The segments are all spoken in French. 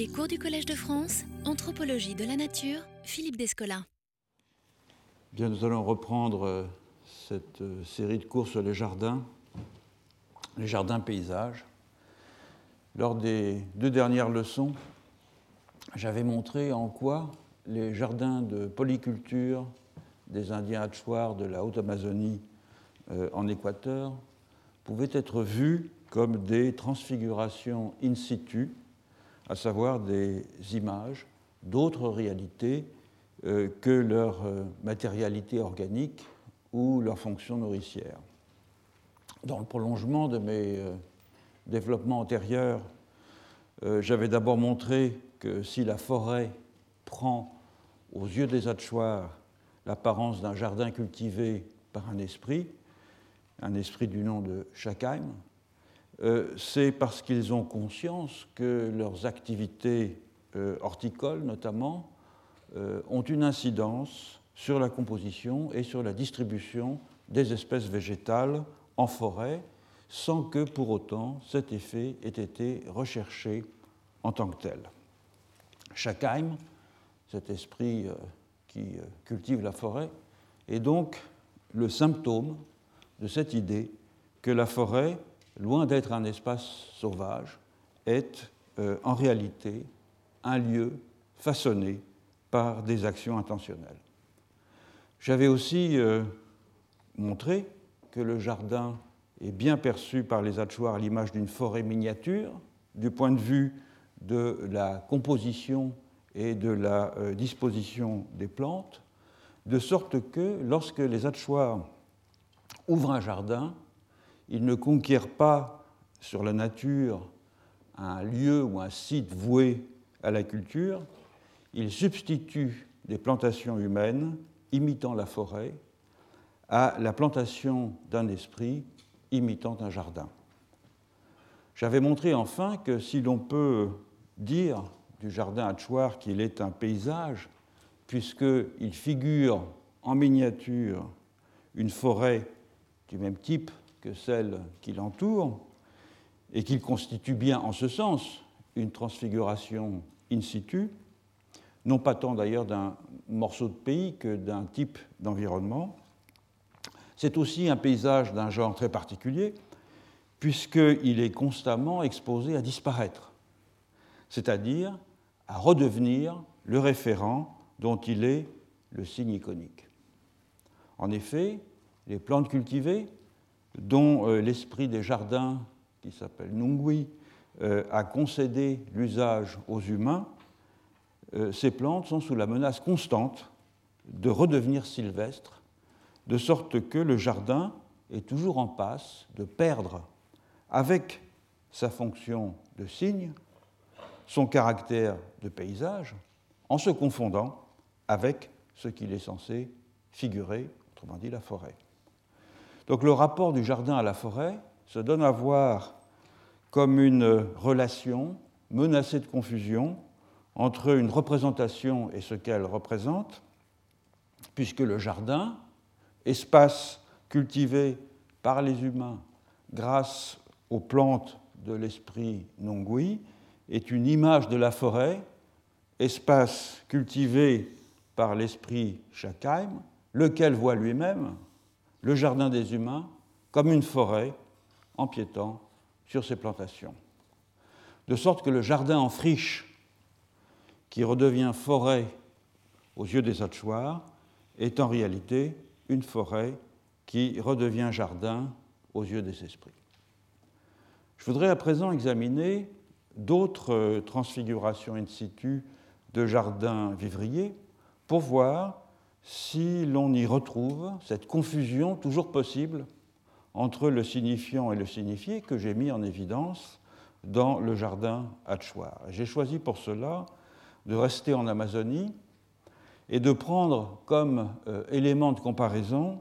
Les cours du Collège de France, Anthropologie de la Nature, Philippe Descola. Bien, nous allons reprendre euh, cette euh, série de cours sur les jardins, les jardins paysages. Lors des deux dernières leçons, j'avais montré en quoi les jardins de polyculture des Indiens Hatchoirs de la Haute-Amazonie euh, en Équateur pouvaient être vus comme des transfigurations in situ, à savoir des images d'autres réalités euh, que leur euh, matérialité organique ou leur fonction nourricière. Dans le prolongement de mes développements antérieurs, j'avais d'abord montré que si la forêt prend aux yeux des Hatchoirs l'apparence d'un jardin cultivé par un esprit, un esprit du nom de Schakheim, euh, c'est parce qu'ils ont conscience que leurs activités euh, horticoles, notamment, euh, ont une incidence sur la composition et sur la distribution des espèces végétales en forêt, sans que pour autant cet effet ait été recherché en tant que tel. Schakheim, cet esprit qui cultive la forêt, est donc le symptôme de cette idée que la forêt, loin d'être un espace sauvage, est euh, en réalité un lieu façonné par des actions intentionnelles. J'avais aussi euh, montré que le jardin est bien perçu par les Hatchoirs à l'image d'une forêt miniature, du point de vue de la composition et de la euh, disposition des plantes, de sorte que lorsque les Hatchoirs ouvre un jardin, il ne conquiert pas sur la nature un lieu ou un site voué à la culture, il substitue des plantations humaines imitant la forêt à la plantation d'un esprit imitant un jardin. J'avais montré enfin que si l'on peut dire du jardin Hatchoir qu'il est un paysage, puisqu'il figure en miniature une forêt du même type que celle qui l'entoure, et qu'il constitue bien en ce sens une transfiguration in situ, non pas tant d'ailleurs d'un morceau de pays que d'un type d'environnement. C'est aussi un paysage d'un genre très particulier, puisqu'il est constamment exposé à disparaître, c'est-à-dire à redevenir le référent dont il est le signe iconique. En effet, les plantes cultivées, dont euh, l'esprit des jardins, qui s'appelle Nungui, euh, a concédé l'usage aux humains, euh, ces plantes sont sous la menace constante de redevenir sylvestres, de sorte que le jardin est toujours en passe de perdre, avec sa fonction de signe, son caractère de paysage, en se confondant avec ce qu'il est censé figurer, autrement dit la forêt. Donc le rapport du jardin à la forêt se donne à voir comme une relation menacée de confusion entre une représentation et ce qu'elle représente, puisque le jardin, espace cultivé par les humains grâce aux plantes de l'esprit Nongui, est une image de la forêt, espace cultivé par l'esprit Shakheim, lequel voit lui-même le jardin des humains comme une forêt empiétant sur ces plantations. De sorte que le jardin en friche, qui redevient forêt aux yeux des Hatchoirs, est en réalité une forêt qui redevient jardin aux yeux des esprits. Je voudrais à présent examiner d'autres transfigurations in situ de jardins vivriers pour voir si l'on y retrouve cette confusion toujours possible entre le signifiant et le signifié que j'ai mis en évidence dans le jardin Hatchoir. J'ai choisi pour cela de rester en Amazonie et de prendre comme euh, élément de comparaison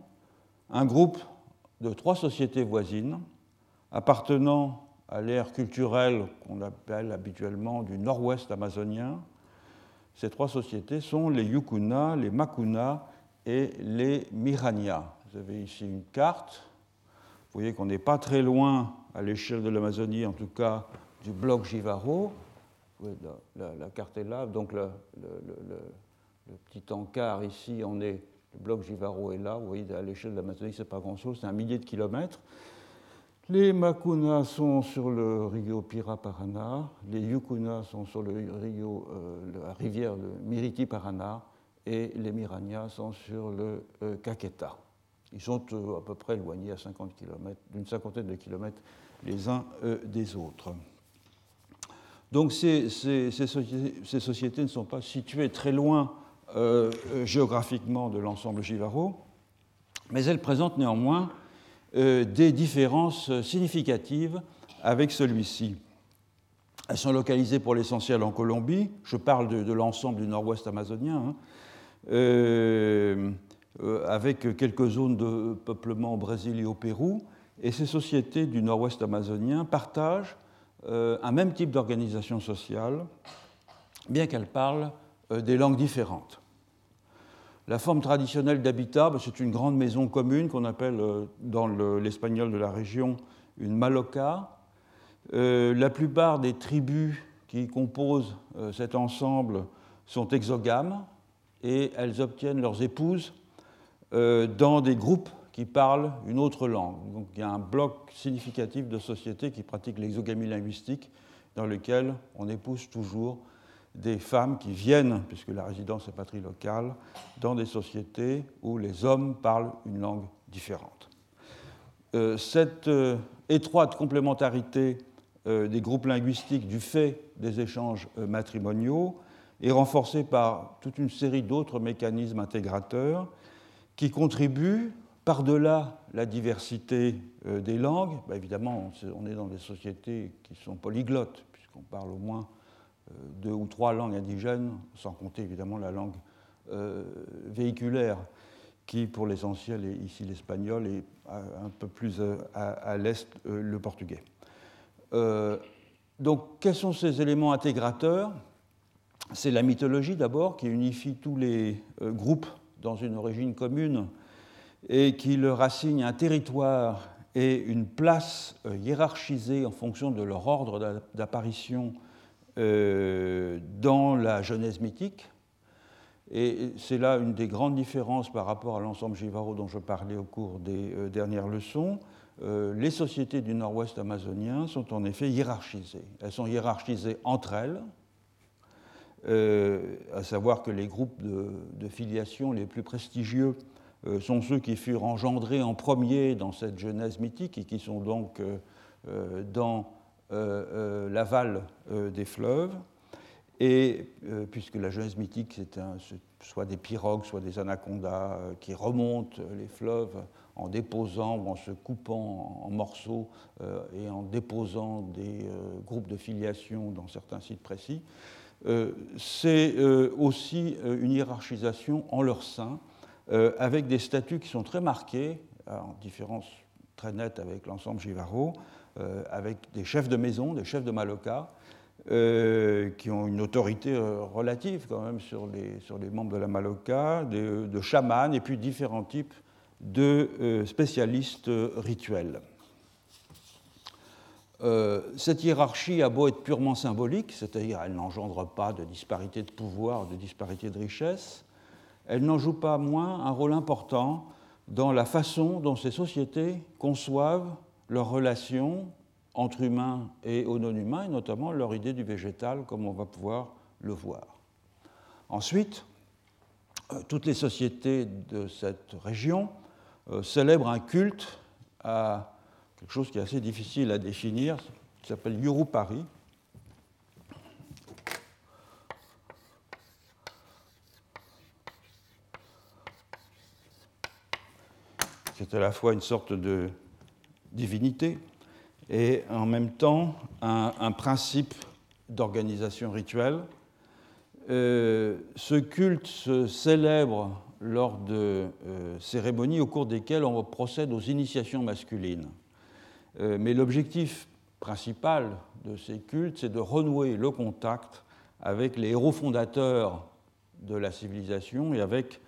un groupe de trois sociétés voisines appartenant à l'ère culturelle qu'on appelle habituellement du nord-ouest amazonien, ces trois sociétés sont les Yukuna, les Makuna et les Mirania. Vous avez ici une carte. Vous voyez qu'on n'est pas très loin, à l'échelle de l'Amazonie en tout cas, du bloc Jivaro. la, carte est là. Donc le, petit encart ici, on est, le bloc Givaro est là. Vous voyez, à l'échelle de l'Amazonie, ce n'est pas grand-chose, c'est un millier de kilomètres. Les Macunas sont sur le Rio Pira-Paraná, les Yucunas sont sur le Rio, euh, la rivière de Miriti-Paraná, et les Miranias sont sur le euh. Ils sont euh, à peu près éloignés à 50 km, d'une cinquantaine de kilomètres les uns des autres. Donc ces, sociétés, ne sont pas situées très loin géographiquement de l'ensemble Givaro, mais elles présentent néanmoins euh, des différences significatives avec celui-ci. Elles sont localisées pour l'essentiel en Colombie, je parle de, l'ensemble du nord-ouest amazonien, hein. euh, euh, avec quelques zones de peuplement au Brésil et au Pérou, et ces sociétés du nord-ouest amazonien partagent un même type d'organisation sociale, bien qu'elles parlent des langues différentes. La forme traditionnelle d'habitat, ben, c'est une grande maison commune qu'on appelle euh, dans l'espagnol de la région une maloca. Euh, la plupart des tribus qui composent euh, cet ensemble sont exogames et elles obtiennent leurs épouses dans des groupes qui parlent une autre langue. Donc il y a un bloc significatif de sociétés qui pratiquent l'exogamie linguistique dans lequel on épouse toujours des femmes qui viennent, puisque la résidence est patrie locale, dans des sociétés où les hommes parlent une langue différente. Euh, cette euh, étroite complémentarité euh, des groupes linguistiques du fait des échanges matrimoniaux est renforcée par toute une série d'autres mécanismes intégrateurs qui contribuent, par-delà la diversité des langues, bah, évidemment on est dans des sociétés qui sont polyglottes, puisqu'on parle au moins deux ou trois langues indigènes, sans compter évidemment la langue euh, véhiculaire, qui pour l'essentiel est ici l'espagnol et un peu plus euh, à, l'est le portugais. donc quels sont ces éléments intégrateurs? C'est la mythologie d'abord qui unifie tous les groupes dans une origine commune et qui leur assigne un territoire et une place hiérarchisée en fonction de leur ordre d'apparition euh, dans la Genèse mythique. Et c'est là une des grandes différences par rapport à l'ensemble Givaro dont je parlais au cours des euh, dernières leçons. Euh, les sociétés du nord-ouest amazonien sont en effet hiérarchisées. Elles sont hiérarchisées entre elles, à savoir que les groupes de, filiation les plus prestigieux sont ceux qui furent engendrés en premier dans cette Genèse mythique et qui sont donc dans euh, euh, l'aval euh, des fleuves. Et puisque la Genèse mythique, c'est soit des pirogues, soit des anacondas qui remontent les fleuves en déposant ou en se coupant en morceaux et en déposant des groupes de filiation dans certains sites précis, c'est aussi une hiérarchisation en leur sein, avec des statuts qui sont très marqués, en différence très nette avec l'ensemble Givaro, euh, avec des chefs de maison, des chefs de Maloka, euh, qui ont une autorité euh, relative quand même sur les, membres de la Maloka, de, de chamans et puis différents types de spécialistes rituels. cette hiérarchie a beau être purement symbolique, c'est-à-dire elle n'engendre pas de disparité de pouvoir, de disparité de richesse, elle n'en joue pas moins un rôle important dans la façon dont ces sociétés conçoivent leurs relations entre humains et non-humains, et notamment leur idée du végétal, comme on va pouvoir le voir. Ensuite, euh, toutes les sociétés de cette région euh, célèbrent un culte à quelque chose qui est assez difficile à définir, qui s'appelle Yurupari. C'est à la fois une sorte de divinité et en même temps un, principe d'organisation rituelle. Euh, ce culte se célèbre lors de euh, cérémonies au cours desquelles on procède aux initiations masculines. Euh, mais l'objectif principal de ces cultes, c'est de renouer le contact avec les héros fondateurs de la civilisation et avec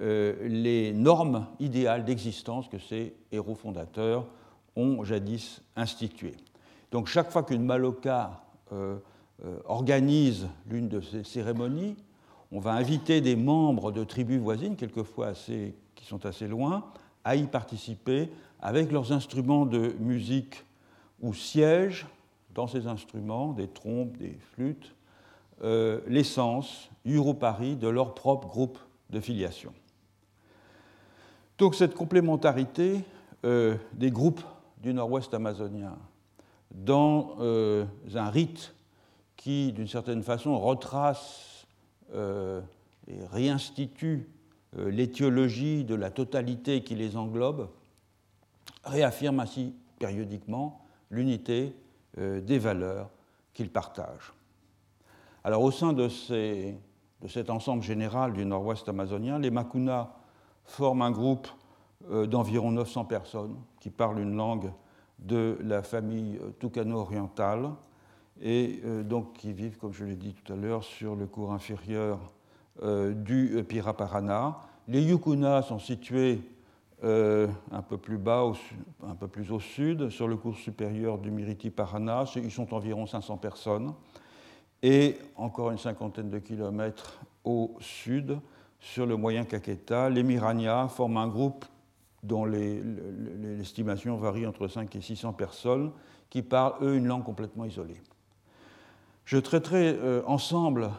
les normes idéales d'existence que ces héros fondateurs ont jadis institué. Donc chaque fois qu'une maloka euh, organise l'une de ces cérémonies. On va inviter des membres de tribus voisines, quelquefois assez, qui sont assez loin, à y participer avec leurs instruments de musique ou siègent dans ces instruments, des trompes, des flûtes, euh, l'essence, Europari, de leur propre groupe de filiation. Donc cette complémentarité euh, des groupes du nord-ouest amazonien dans euh, un rite qui, d'une certaine façon, retrace et réinstitue l'étiologie de la totalité qui les englobe, réaffirme ainsi périodiquement l'unité des valeurs qu'ils partagent. Alors au sein de, cet ensemble général du nord-ouest amazonien, les Makuna forment un groupe euh, d'environ 900 personnes qui parlent une langue de la famille euh, tucano-orientale et euh, donc qui vivent, comme je l'ai dit tout à l'heure, sur le cours inférieur du Piraparana. Les Yukuna sont situés un peu plus bas, un peu plus au sud, sur le cours supérieur du Miriti Parana. Ils sont environ 500 personnes et encore une cinquantaine de kilomètres au sud, sur le moyen Caqueta, les Mirania forment un groupe dont l'estimation varie entre 5 et 600 personnes, qui parlent, eux, une langue complètement isolée. Je traiterai euh, ensemble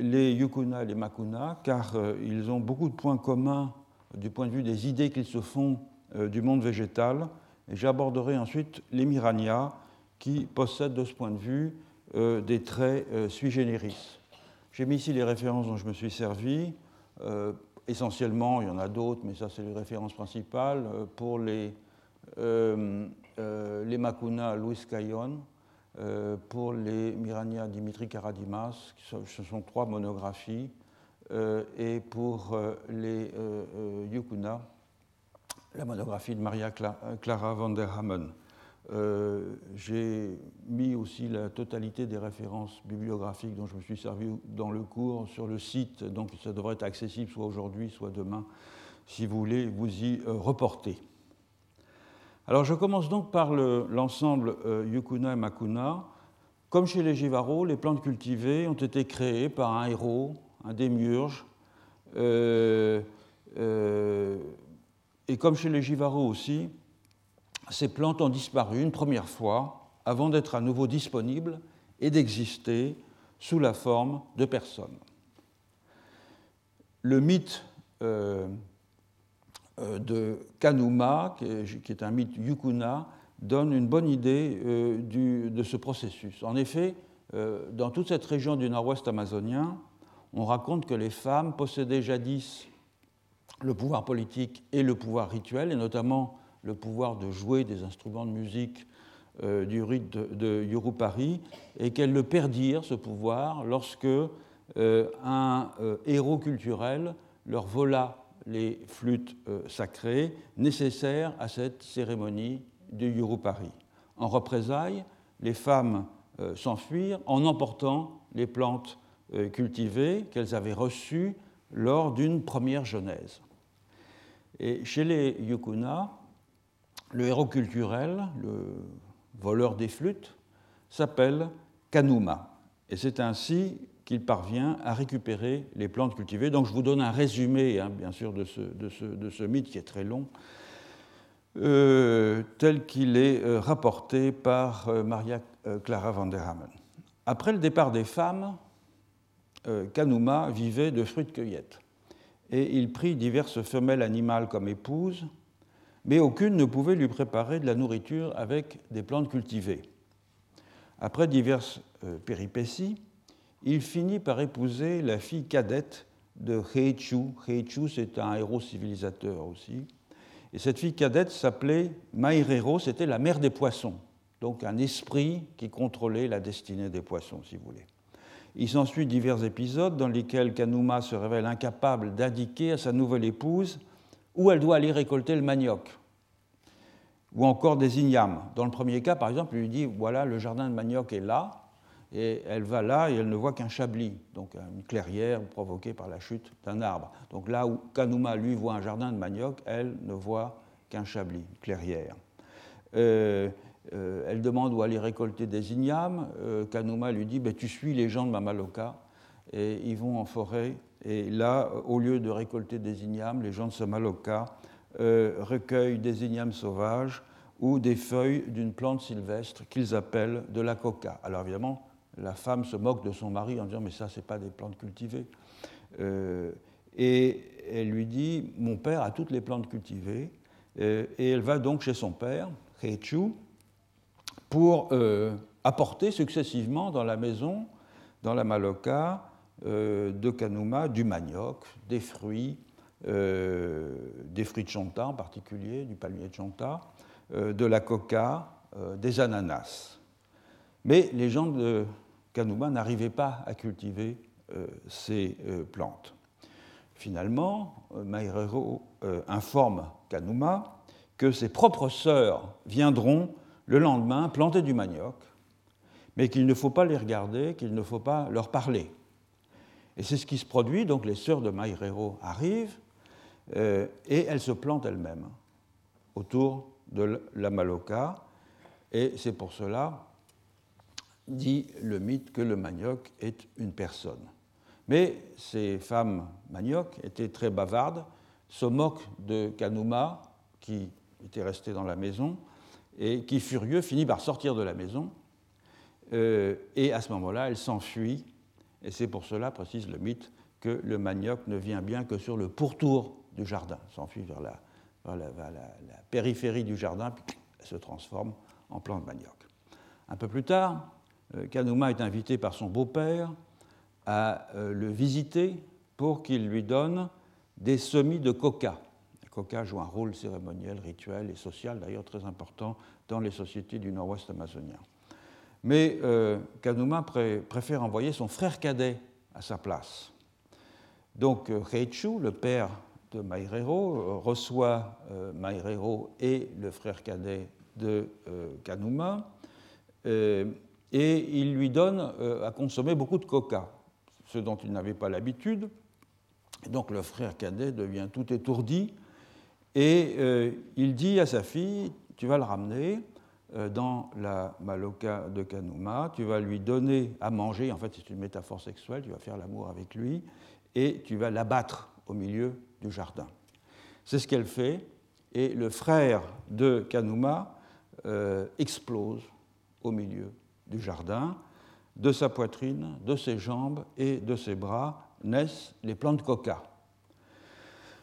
les Yukuna et les Makuna, car euh, ils ont beaucoup de points communs du point de vue des idées qu'ils se font euh, du monde végétal, et j'aborderai ensuite les Mirania, qui possèdent de ce point de vue des traits sui generis. J'ai mis ici les références dont je me suis servi. Euh, essentiellement, il y en a d'autres, mais ça, c'est les références principales. pour les, les Makuna, Luis Cayon. pour les Mirania, Dimitri Karadimas. Ce sont trois monographies. et pour les Yukuna, la monographie de Maria Clara van der Hammen. Euh, j'ai mis aussi la totalité des références bibliographiques dont je me suis servi dans le cours sur le site, donc ça devrait être accessible soit aujourd'hui, soit demain, si vous voulez vous y euh, reporter. Alors je commence donc par l'ensemble euh, Yukuna et Makuna. Comme chez les Jivaro, les plantes cultivées ont été créées par un héros, un démiurge. et comme chez les Jivaro aussi, ces plantes ont disparu une première fois avant d'être à nouveau disponibles et d'exister sous la forme de personnes. Le mythe euh, euh, de Kanuma, qui est, un mythe yukuna, donne une bonne idée euh, de ce processus. En effet, dans toute cette région du nord-ouest amazonien, on raconte que les femmes possédaient jadis le pouvoir politique et le pouvoir rituel, et notamment le pouvoir de jouer des instruments de musique euh, du rite de, Yurupari et qu'elles le perdirent, ce pouvoir, lorsque euh, un euh, héros culturel leur vola les flûtes sacrées nécessaires à cette cérémonie de Yurupari. En représailles, les femmes s'enfuirent en emportant les plantes cultivées qu'elles avaient reçues lors d'une première genèse. Et chez les Yukuna, le héros culturel, le voleur des flûtes, s'appelle Kanuma. Et c'est ainsi qu'il parvient à récupérer les plantes cultivées. Donc je vous donne un résumé, hein, bien sûr, de ce, mythe qui est très long, euh, tel qu'il est euh, rapporté par euh, Maria Clara van der Hamen. Après le départ des femmes, Kanuma vivait de fruits de cueillette. Et il prit diverses femelles animales comme épouses, mais aucune ne pouvait lui préparer de la nourriture avec des plantes cultivées. Après diverses euh, péripéties, il finit par épouser la fille cadette de Heichu. Heichu, c'est un héros civilisateur aussi. Et cette fille cadette s'appelait Mairero, c'était la mère des poissons, donc un esprit qui contrôlait la destinée des poissons, si vous voulez. Il s'ensuit divers épisodes dans lesquels Kanuma se révèle incapable d'indiquer à sa nouvelle épouse où elle doit aller récolter le manioc, ou encore des ignames. Dans le premier cas, par exemple, il lui dit voilà, le jardin de manioc est là, et elle va là et elle ne voit qu'un chablis, donc une clairière provoquée par la chute d'un arbre. Donc là où Kanuma, lui, voit un jardin de manioc, elle ne voit qu'un chablis, une clairière. Euh, elle demande où aller récolter des ignames. Kanuma lui dit ben, Tu suis les gens de Mamaloka. Et ils vont en forêt. Et là, au lieu de récolter des ignames, les gens de Mamaloka recueillent des ignames sauvages ou des feuilles d'une plante sylvestre qu'ils appellent de la coca. Alors évidemment, la femme se moque de son mari en disant Mais ça, ce n'est pas des plantes cultivées. Euh, et elle lui dit Mon père a toutes les plantes cultivées. Euh, et elle va donc chez son père, Heichu, pour euh, apporter successivement dans la maison, dans la Maloka de Kanuma, du manioc, des fruits, des fruits de chonta en particulier, du palmier de chonta, de la coca, des ananas. Mais les gens de Kanuma n'arrivait pas à cultiver euh, ces euh, plantes. Finalement, euh, Mairero informe Kanuma que ses propres sœurs viendront le lendemain planter du manioc, mais qu'il ne faut pas les regarder, qu'il ne faut pas leur parler. Et c'est ce qui se produit, donc les sœurs de Mairero arrivent et elles se plantent elles-mêmes autour de la Maloka, et c'est pour cela dit le mythe que le manioc est une personne. Mais ces femmes manioc étaient très bavardes, se moquent de Kanuma, qui était resté dans la maison, et qui, furieux, finit par sortir de la maison. Euh, et à ce moment-là, elle s'enfuit. Et c'est pour cela, précise le mythe, que le manioc ne vient bien que sur le pourtour du jardin, s'enfuit vers, la, périphérie du jardin, puis se transforme en plante manioc. Un peu plus tard, euh, Kanuma est invité par son beau-père à euh, le visiter pour qu'il lui donne des semis de coca. Le coca joue un rôle cérémoniel, rituel et social, d'ailleurs très important dans les sociétés du nord-ouest amazonien. Mais euh, Kanuma préfère envoyer son frère cadet à sa place. Donc Heichu, le père de Mairero, reçoit Mairero et le frère cadet de Kanuma et il lui donne euh, à consommer beaucoup de coca, ce dont il n'avait pas l'habitude. Donc le frère cadet devient tout étourdi et euh, il dit à sa fille, tu vas le ramener euh, dans la Maloka de Kanuma, tu vas lui donner à manger, en fait c'est une métaphore sexuelle, tu vas faire l'amour avec lui, et tu vas l'abattre au milieu du jardin. C'est ce qu'elle fait, et le frère de Kanuma explose au milieu du jardin, de sa poitrine, de ses jambes et de ses bras naissent les plantes coca.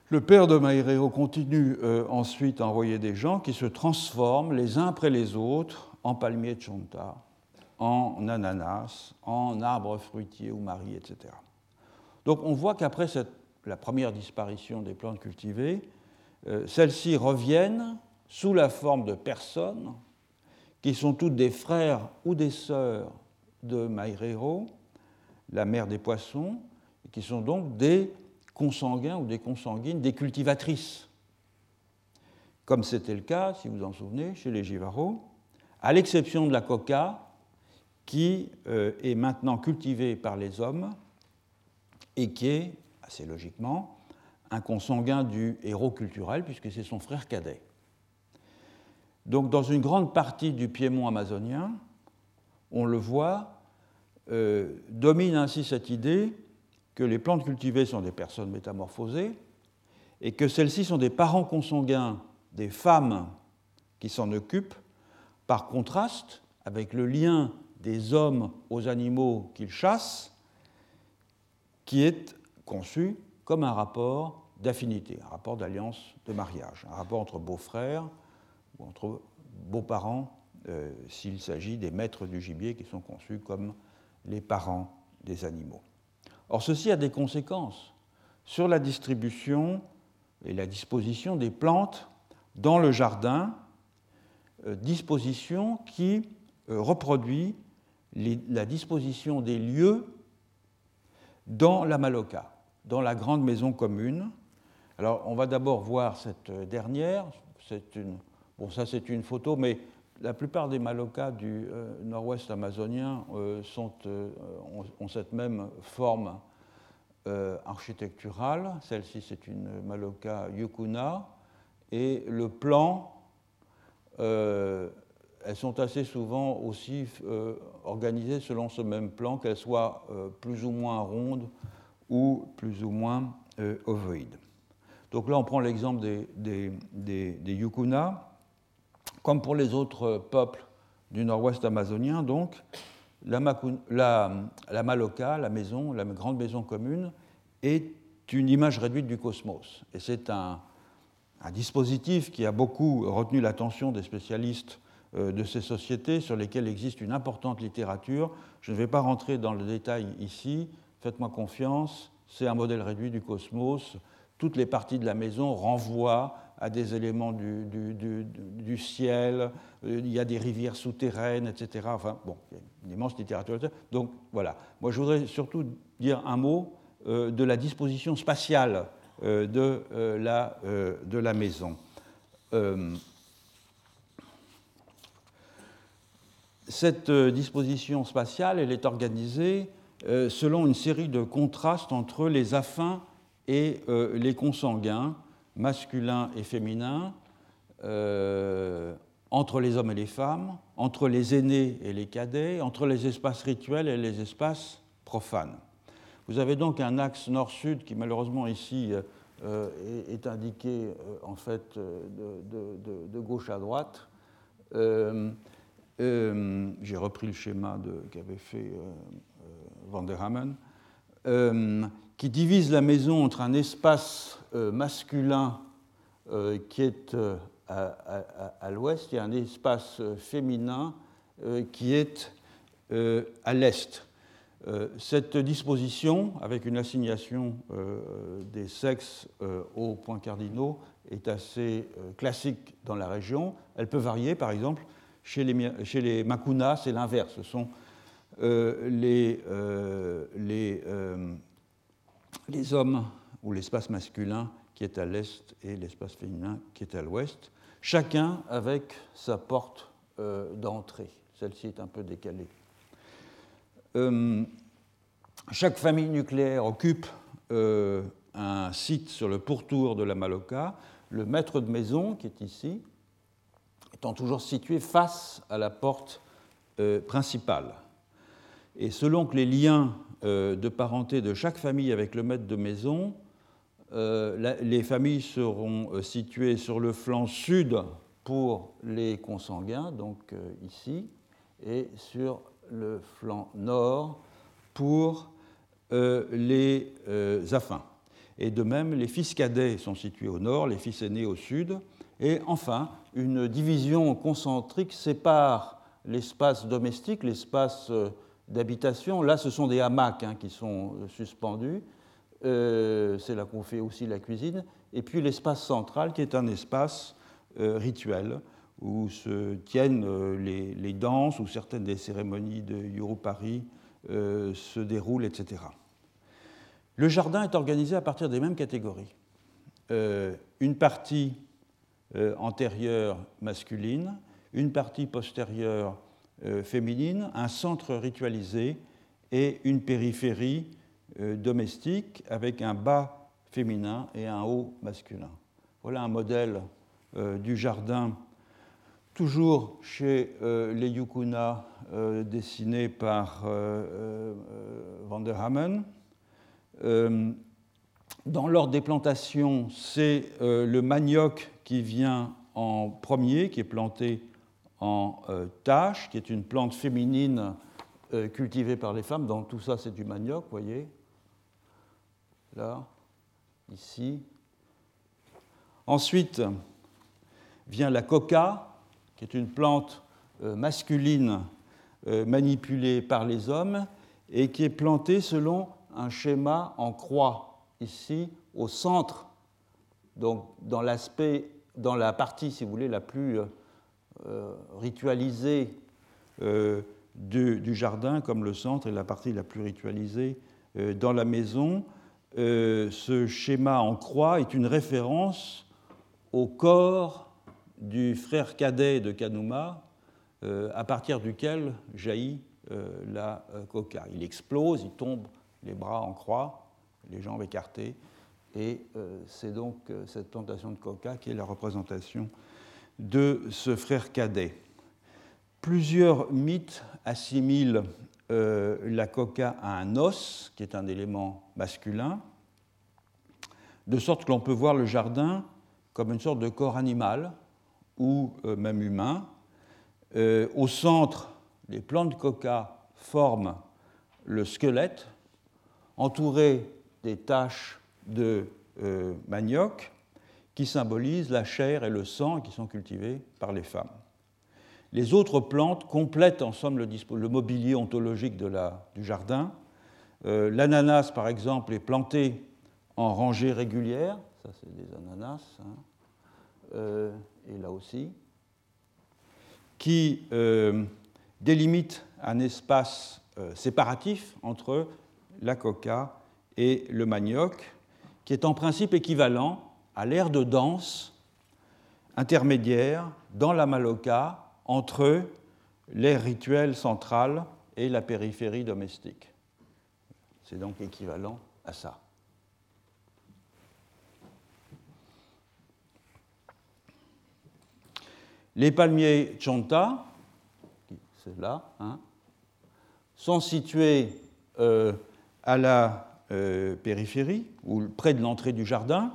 Le père de Maireo continue euh, ensuite à envoyer des gens qui se transforment les uns après les autres en palmiers de chonta, en ananas, en arbres fruitiers ou maris, etc. Donc on voit qu'après la première disparition des plantes cultivées, euh, celles-ci reviennent sous la forme de personnes qui sont toutes des frères ou des sœurs de Mairero, la mère des poissons, et qui sont donc des consanguins ou des consanguines, des cultivatrices, comme c'était le cas, si vous en souvenez, chez les Givaro, à l'exception de la coca, qui euh, est maintenant cultivée par les hommes et qui est, assez logiquement, un consanguin du héros culturel, puisque c'est son frère cadet. Donc dans une grande partie du piémont amazonien, on le voit, euh, domine ainsi cette idée que les plantes cultivées sont des personnes métamorphosées et que celles-ci sont des parents consanguins des femmes qui s'en occupent, par contraste avec le lien des hommes aux animaux qu'ils chassent, qui est conçu comme un rapport d'affinité, un rapport d'alliance de mariage, un rapport entre beaux-frères, ou entre beaux-parents euh, s'il s'agit des maîtres du gibier qui sont conçus comme les parents des animaux. Or, ceci a des conséquences sur la distribution et la disposition des plantes dans le jardin, euh, disposition qui euh, reproduit la disposition des lieux dans la Maloca, dans la grande maison commune. Alors, on va d'abord voir cette dernière. C'est une Bon, ça c'est une photo, mais la plupart des malocas du euh, nord-ouest amazonien euh, euh, ont, cette même forme architecturale. Celle-ci c'est une maloca yukuna, et le plan elles sont assez souvent aussi organisées selon ce même plan, qu'elles soient plus ou moins rondes ou plus ou moins ovoïdes. Donc là, on prend l'exemple des, des, des, Yukuna. Comme pour les autres peuples du nord-ouest amazonien, donc, la, la, la, Maloca, la maison, la grande maison commune, est une image réduite du cosmos. Et c'est un, un, dispositif qui a beaucoup retenu l'attention des spécialistes euh, de ces sociétés, sur lesquelles existe une importante littérature. Je ne vais pas rentrer dans le détail ici, faites-moi confiance, c'est un modèle réduit du cosmos toutes les parties de la maison renvoient à des éléments du, ciel, euh, il y a des rivières souterraines, etc. Enfin, bon, il y a une immense littérature. Donc voilà, moi je voudrais surtout dire un mot euh, de la disposition spatiale euh, de, la, maison. cette disposition spatiale, elle est organisée selon une série de contrastes entre les affins et les consanguins, masculins et féminins, euh, entre les hommes et les femmes, entre les aînés et les cadets, entre les espaces rituels et les espaces profanes. Vous avez donc un axe nord-sud qui malheureusement ici euh, est, indiqué en fait de, gauche à droite. J'ai repris le schéma qu'avait fait Van der Hamen qui divise la maison entre un espace euh, masculin euh, qui est euh, à, l'ouest et un espace féminin qui est à l'est. Cette disposition, avec une assignation des sexes aux points cardinaux, est assez classique dans la région. Elle peut varier, par exemple, chez les, Makunas, c'est l'inverse. Ce sont les hommes ou l'espace masculin qui est à l'est et l'espace féminin qui est à l'ouest, chacun avec sa porte euh, d'entrée. Celle-ci est un peu décalée. Euh, chaque famille nucléaire occupe euh, un site sur le pourtour de la Maloca. Le maître de maison, qui est ici, étant toujours situé face à la porte principale. Et selon que les liens de parenté de chaque famille avec le maître de maison, euh, les familles seront euh, situées sur le flanc sud pour les consanguins, donc ici, et sur le flanc nord pour les affins. Et de même, les fils cadets sont situés au nord, les fils aînés au sud. Et enfin, une division concentrique sépare l'espace domestique, l'espace d'habitation. Là, ce sont des hamacs hein, qui sont euh, suspendus. Euh, c'est là qu'on fait aussi la cuisine. Et puis l'espace central, qui est un espace euh, rituel, où se tiennent les, danses, où certaines des cérémonies de Yurupari se déroulent, etc. Le jardin est organisé à partir des mêmes catégories. une partie antérieure masculine, une partie postérieure euh, féminine, un centre ritualisé et une périphérie euh, domestique avec un bas féminin et un haut masculin. Voilà un modèle euh, du jardin, toujours chez les Yukuna, dessiné par Van der Hamen. Dans l'ordre des plantations, c'est le manioc qui vient en premier, qui est planté en euh, tâche, qui est une plante féminine euh, cultivée par les femmes. Donc tout ça, c'est du manioc, vous voyez. Là, ici. Ensuite vient la coca, qui est une plante euh, masculine manipulée par les hommes et qui est plantée selon un schéma en croix, ici, au centre, donc dans l'aspect, dans la partie, si vous voulez, la plus euh, ritualisée euh, du, jardin comme le centre est la partie la plus ritualisée euh, dans la maison. Ce schéma en croix est une référence au corps du frère cadet de Kanuma, à partir duquel jaillit la coca. Il explose, il tombe les bras en croix, les jambes écartées, et c'est donc cette plantation de coca qui est la représentation de ce frère cadet. Plusieurs mythes assimilent euh, la coca à un os, qui est un élément masculin, de sorte que l'on peut voir le jardin comme une sorte de corps animal ou euh, même humain. Euh, au centre, les plantes coca forment le squelette, entouré des taches de manioc, qui symbolisent la chair et le sang qui sont cultivés par les femmes. Les autres plantes complètent en somme le, mobilier ontologique du jardin. Euh, l'ananas, par exemple, est planté en rangées régulières. Ça, c'est des ananas. Hein. Euh, et là aussi. Qui euh, délimite un espace séparatif entre la coca et le manioc, qui est en principe équivalent à l'aire de danse intermédiaire dans la maloca entre l'aire rituelle centrale et la périphérie domestique. C'est donc équivalent à ça. Les palmiers Chonta, c'est là, hein, sont situés euh, à la euh, périphérie ou près de l'entrée du jardin,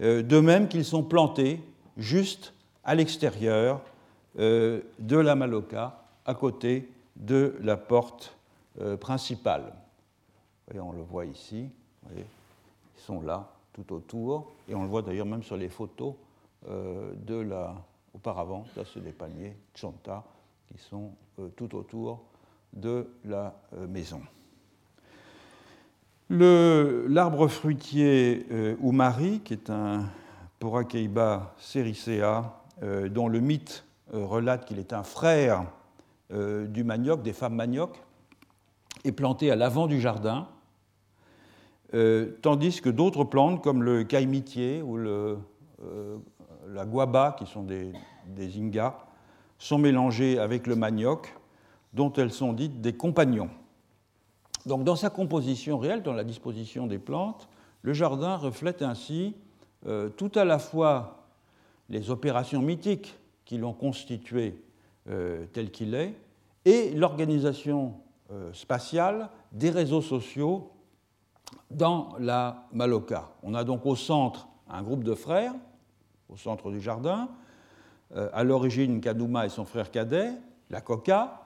euh, de même qu'ils sont plantés juste à l'extérieur de la Maloca à côté de la porte euh, principale. on le voit ici, ils sont là tout autour, et on le voit d'ailleurs même sur les photos euh, de la, auparavant, là c'est des palmiers Chanta qui sont tout autour de la maison. L'arbre fruitier Umari, qui est un Poraceiba sericea, dont le mythe euh, relate qu'il est un frère euh, du manioc, des femmes manioc, est planté à l'avant du jardin, euh, tandis que d'autres plantes comme le caimitier ou le, la guaba, qui sont des, ingas, sont mélangées avec le manioc, dont elles sont dites des compagnons. Donc dans sa composition réelle, dans la disposition des plantes, le jardin reflète ainsi tout à la fois les opérations mythiques qui l'ont constitué euh, tel qu'il est, et l'organisation euh, spatiale des réseaux sociaux dans la Maloca. On a donc au centre un groupe de frères, au centre du jardin, euh, à l'origine Kaduma et son frère cadet, la Coca,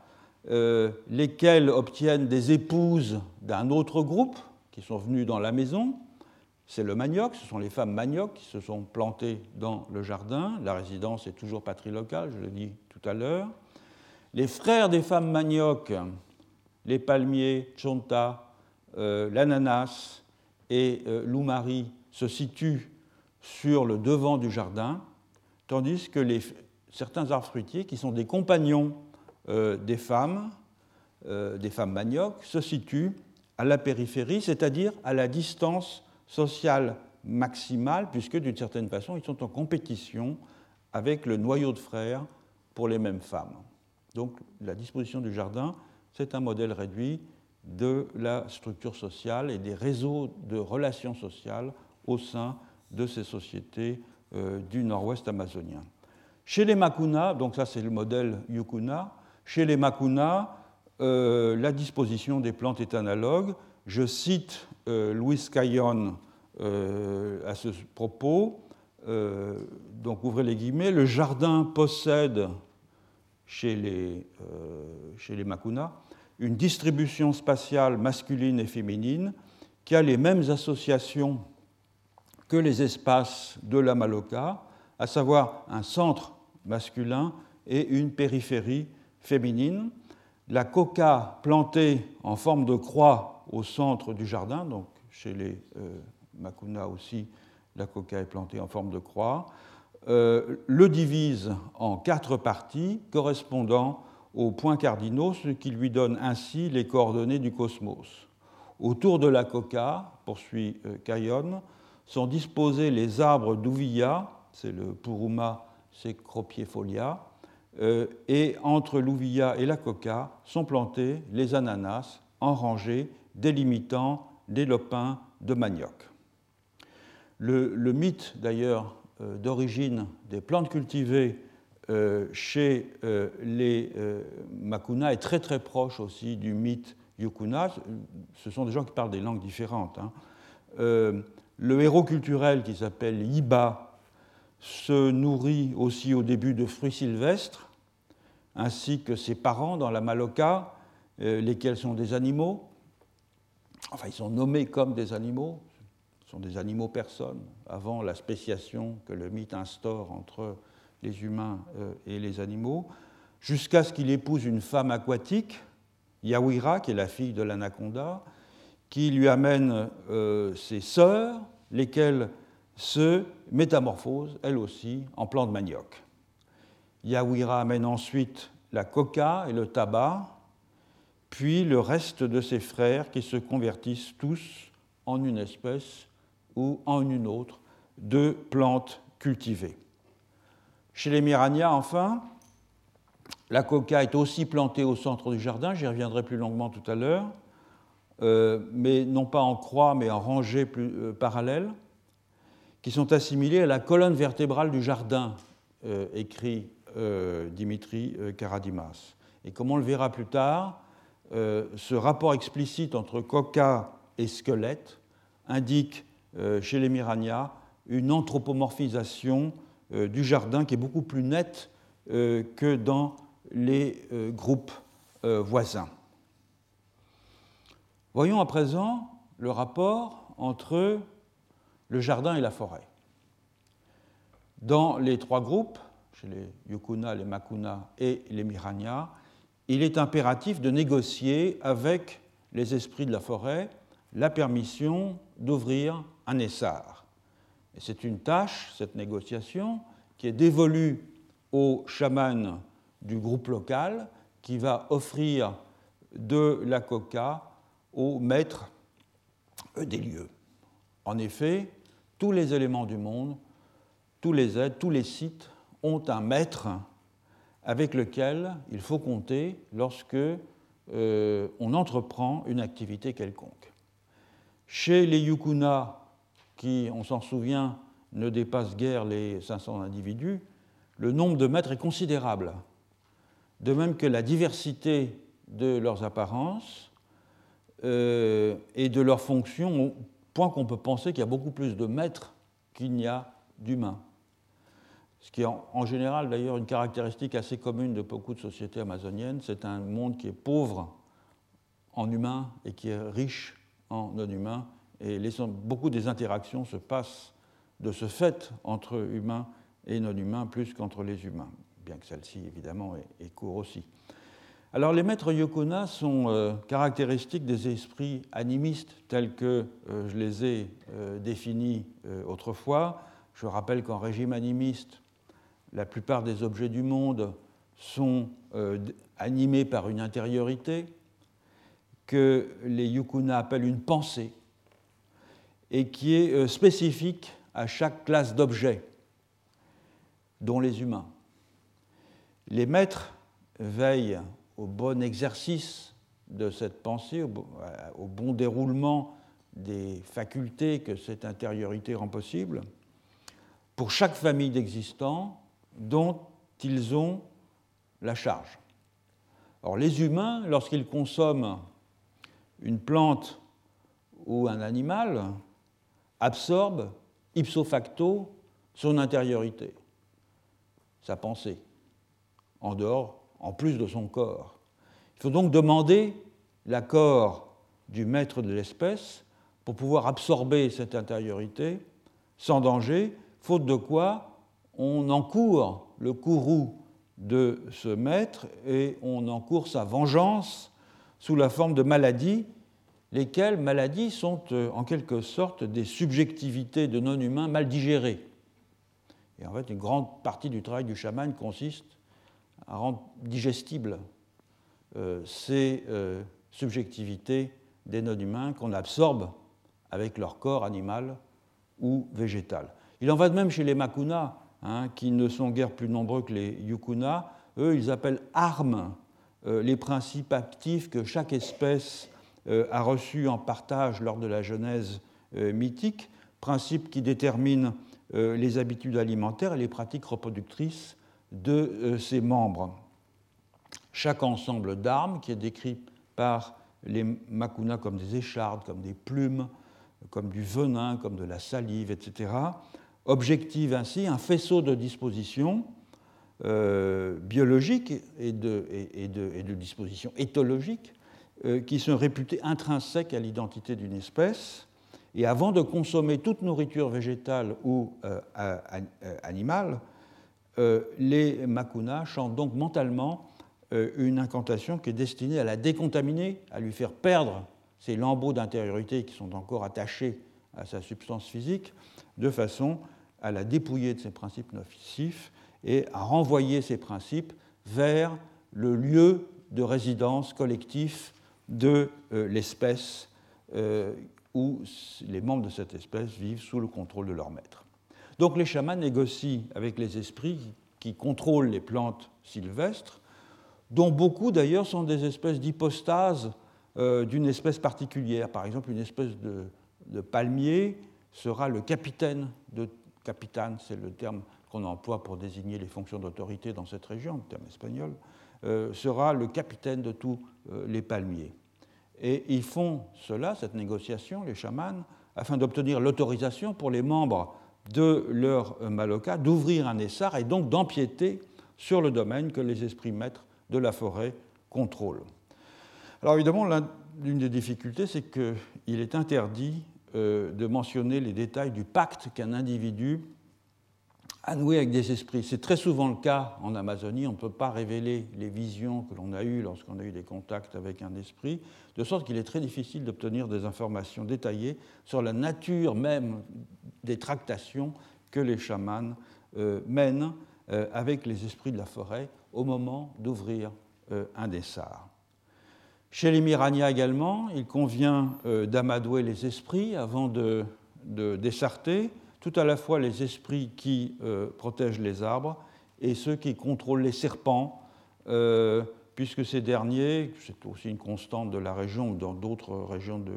lesquels obtiennent des épouses d'un autre groupe qui sont venus dans la maison, c'est le manioc, ce sont les femmes manioc qui se sont plantées dans le jardin. La résidence est toujours patrie locale, je l'ai dit tout à l'heure. Les frères des femmes manioc, les palmiers, chonta, euh, l'ananas et euh, l'oumari se situent sur le devant du jardin, tandis que certains arbres fruitiers, qui sont des compagnons euh, des femmes, des femmes manioc, se situent à la périphérie, c'est-à-dire à la distance sociale maximale, puisque d'une certaine façon, ils sont en compétition avec le noyau de frères pour les mêmes femmes. Donc la disposition du jardin, c'est un modèle réduit de la structure sociale et des réseaux de relations sociales au sein de ces sociétés euh, du nord-ouest amazonien. Chez les Makuna, donc ça c'est le modèle Yukuna, chez les Makuna, euh, la disposition des plantes est analogue. Je cite euh, Louis Caillon euh, à ce propos. Donc, ouvrez les guillemets, le jardin possède chez les, chez les Makuna une distribution spatiale masculine et féminine qui a les mêmes associations que les espaces de la Maloka, à savoir un centre masculin et une périphérie féminine. La coca plantée en forme de croix au centre du jardin, donc chez les euh, Makuna aussi, la coca est plantée en forme de croix, euh, le divise en quatre parties correspondant aux points cardinaux, ce qui lui donne ainsi les coordonnées du cosmos. Autour de la coca, poursuit euh, sont disposés les arbres d'Ouvilla, c'est le Puruma secropiefolia, euh, et entre l'Ouvilla et la coca sont plantés les ananas en rangée délimitant des lopins de manioc. Le, mythe, d'ailleurs, euh, d'origine des plantes cultivées chez les Makuna est très très proche aussi du mythe Yukuna. Ce sont des gens qui parlent des langues différentes. Hein. le héros culturel qui s'appelle Iba se nourrit aussi au début de fruits sylvestres, ainsi que ses parents dans la Maloka, lesquels sont des animaux. Enfin, ils sont nommés comme des animaux, sont des animaux personnes, avant la spéciation que le mythe instaure entre les humains euh, et les animaux, jusqu'à ce qu'il épouse une femme aquatique, Yawira, qui est la fille de l'anaconda, qui lui amène euh, ses sœurs, lesquelles se métamorphosent, elles aussi, en plants de manioc. Yawira amène ensuite la coca et le tabac, puis le reste de ses frères qui se convertissent tous en une espèce ou en une autre de plantes cultivées. Chez les Mirania, enfin, la coca est aussi plantée au centre du jardin, j'y reviendrai plus longuement tout à l'heure, euh, mais non pas en croix, mais en rangées plus, euh, parallèles, qui sont assimilées à la colonne vertébrale du jardin, euh, écrit Dimitri Karadimas. Et comme on le verra plus tard, ce rapport explicite entre coca et squelette indique chez les Mirania une anthropomorphisation du jardin qui est beaucoup plus nette euh, que dans les groupes voisins. Voyons à présent le rapport entre le jardin et la forêt. Dans les trois groupes, chez les Yukuna, les Makuna et les Mirania, il est impératif de négocier avec les esprits de la forêt la permission d'ouvrir un essar. C'est une tâche, cette négociation, qui est dévolue au chaman du groupe local qui va offrir de la coca au maître des lieux. En effet, tous les éléments du monde, tous les aides, tous les sites ont un maître avec lequel il faut compter lorsque euh, on entreprend une activité quelconque. Chez les Yukuna, qui, on s'en souvient, ne dépasse guère les 500 individus, le nombre de maîtres est considérable, de même que la diversité de leurs apparences euh, et de leurs fonctions, au point qu'on peut penser qu'il y a beaucoup plus de maîtres qu'il n'y a d'humains. Ce qui est en, général d'ailleurs une caractéristique assez commune de beaucoup de sociétés amazoniennes, c'est un monde qui est pauvre en humains et qui est riche en non-humains et beaucoup des interactions se passent de ce fait entre humains et non-humains plus qu'entre les humains, bien que celle-ci évidemment est, est court aussi. Alors les maîtres yokona sont euh, caractéristiques des esprits animistes tels que euh, je les ai euh, définis autrefois. Je rappelle qu'en régime animiste, la plupart des objets du monde sont animés par une intériorité que les yukuna appellent une pensée et qui est euh, spécifique à chaque classe d'objets, dont les humains. Les maîtres veillent au bon exercice de cette pensée, au bon déroulement des facultés que cette intériorité rend possible, pour chaque famille d'existants dont ils ont la charge. Or, les humains, lorsqu'ils consomment une plante ou un animal, absorbe ipso facto son intériorité, sa pensée, en dehors, en plus de son corps. Il faut donc demander l'accord du maître de l'espèce pour pouvoir absorber cette intériorité sans danger, faute de quoi on encourt le courroux de ce maître et on encourt sa vengeance sous la forme de maladies lesquelles maladies sont euh, en quelque sorte des subjectivités de non-humains mal digérées. Et en fait, une grande partie du travail du chaman consiste à rendre digestibles euh, ces euh, subjectivités des non-humains qu'on absorbe avec leur corps animal ou végétal. Il en va de même chez les Makuna, hein, qui ne sont guère plus nombreux que les Yukuna. Eux, ils appellent armes les principes actifs que chaque espèce a reçu en partage lors de la Genèse euh, mythique, principe qui détermine euh, les habitudes alimentaires et les pratiques reproductrices de ses membres. Chaque ensemble d'armes, qui est décrit par les makunas comme des échardes, comme des plumes, comme du venin, comme de la salive, etc., objective ainsi un faisceau de dispositions euh, biologiques et de, dispositions éthologiques euh, qui sont réputées intrinsèques à l'identité d'une espèce. Et avant de consommer toute nourriture végétale ou euh, animale, les makunas chantent donc mentalement une incantation qui est destinée à la décontaminer, à lui faire perdre ces lambeaux d'intériorité qui sont encore attachés à sa substance physique, de façon à la dépouiller de ses principes nocifs et à renvoyer ces principes vers le lieu de résidence collectif de euh, l'espèce euh, où les membres de cette espèce vivent sous le contrôle de leur maître. Donc les chamans négocient avec les esprits qui contrôlent les plantes sylvestres, dont beaucoup d'ailleurs sont des espèces d'hypostases euh, d'une espèce particulière. Par exemple, une espèce de, palmier sera le capitaine de capitane, c'est le terme qu'on emploie pour désigner les fonctions d'autorité dans cette région, le terme espagnol, euh, sera le capitaine de tous les palmiers. Et ils font cela, cette négociation, les chamans, afin d'obtenir l'autorisation pour les membres de leur maloka d'ouvrir un essar et donc d'empiéter sur le domaine que les esprits maîtres de la forêt contrôlent. Alors évidemment, l'une des difficultés, c'est qu'il est interdit euh, de mentionner les détails du pacte qu'un individu a noué avec des esprits. C'est très souvent le cas en Amazonie, on ne peut pas révéler les visions que l'on a eues lorsqu'on a eu des contacts avec un esprit, de sorte qu'il est très difficile d'obtenir des informations détaillées sur la nature même des tractations que les chamans euh, mènent euh, avec les esprits de la forêt au moment d'ouvrir un dessart. Chez les Mirania également, il convient euh, d'amadouer les esprits avant de, de, dessarter, tout à la fois les esprits qui euh, protègent les arbres et ceux qui contrôlent les serpents, euh, puisque ces derniers, c'est aussi une constante de la région ou dans d'autres régions de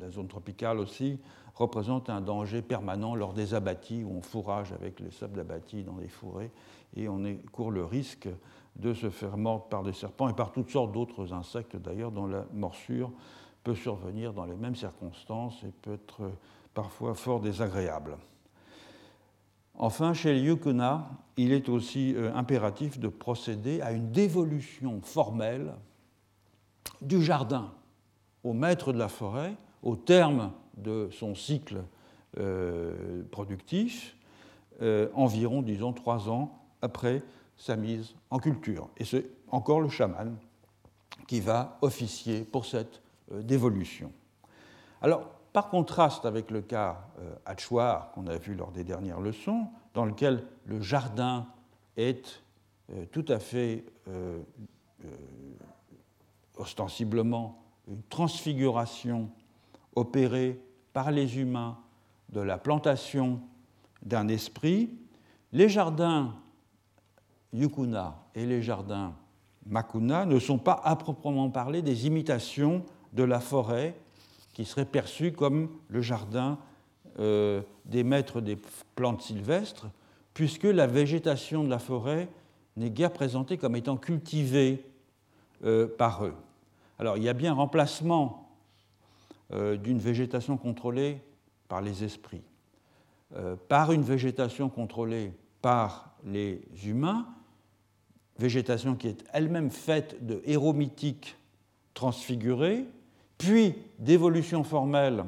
la, zone tropicale aussi, représentent un danger permanent lors des abattis où on fourrage avec les sables d'abattis dans les fourrés et on court le risque de se faire mordre par des serpents et par toutes sortes d'autres insectes d'ailleurs dont la morsure peut survenir dans les mêmes circonstances et peut être parfois fort désagréable. Enfin, chez les Yukuna, il est aussi euh, impératif de procéder à une dévolution formelle du jardin au maître de la forêt au terme de son cycle euh, productif, euh, environ, disons, trois ans après sa mise en culture. Et c'est encore le chaman qui va officier pour cette dévolution. Alors, par contraste avec le cas euh, qu'on a vu lors des dernières leçons, dans lequel le jardin est euh, tout à fait euh, ostensiblement une transfiguration opérée par les humains de la plantation d'un esprit, les jardins Yukuna et les jardins Makuna ne sont pas à proprement parler des imitations de la forêt qui serait perçue comme le jardin euh, des maîtres des plantes sylvestres, puisque la végétation de la forêt n'est guère présentée comme étant cultivée euh, par eux. Alors il y a bien remplacement euh, d'une végétation contrôlée par les esprits, par une végétation contrôlée par les humains, végétation qui est elle-même faite de héros mythiques transfigurés, puis d'évolution formelle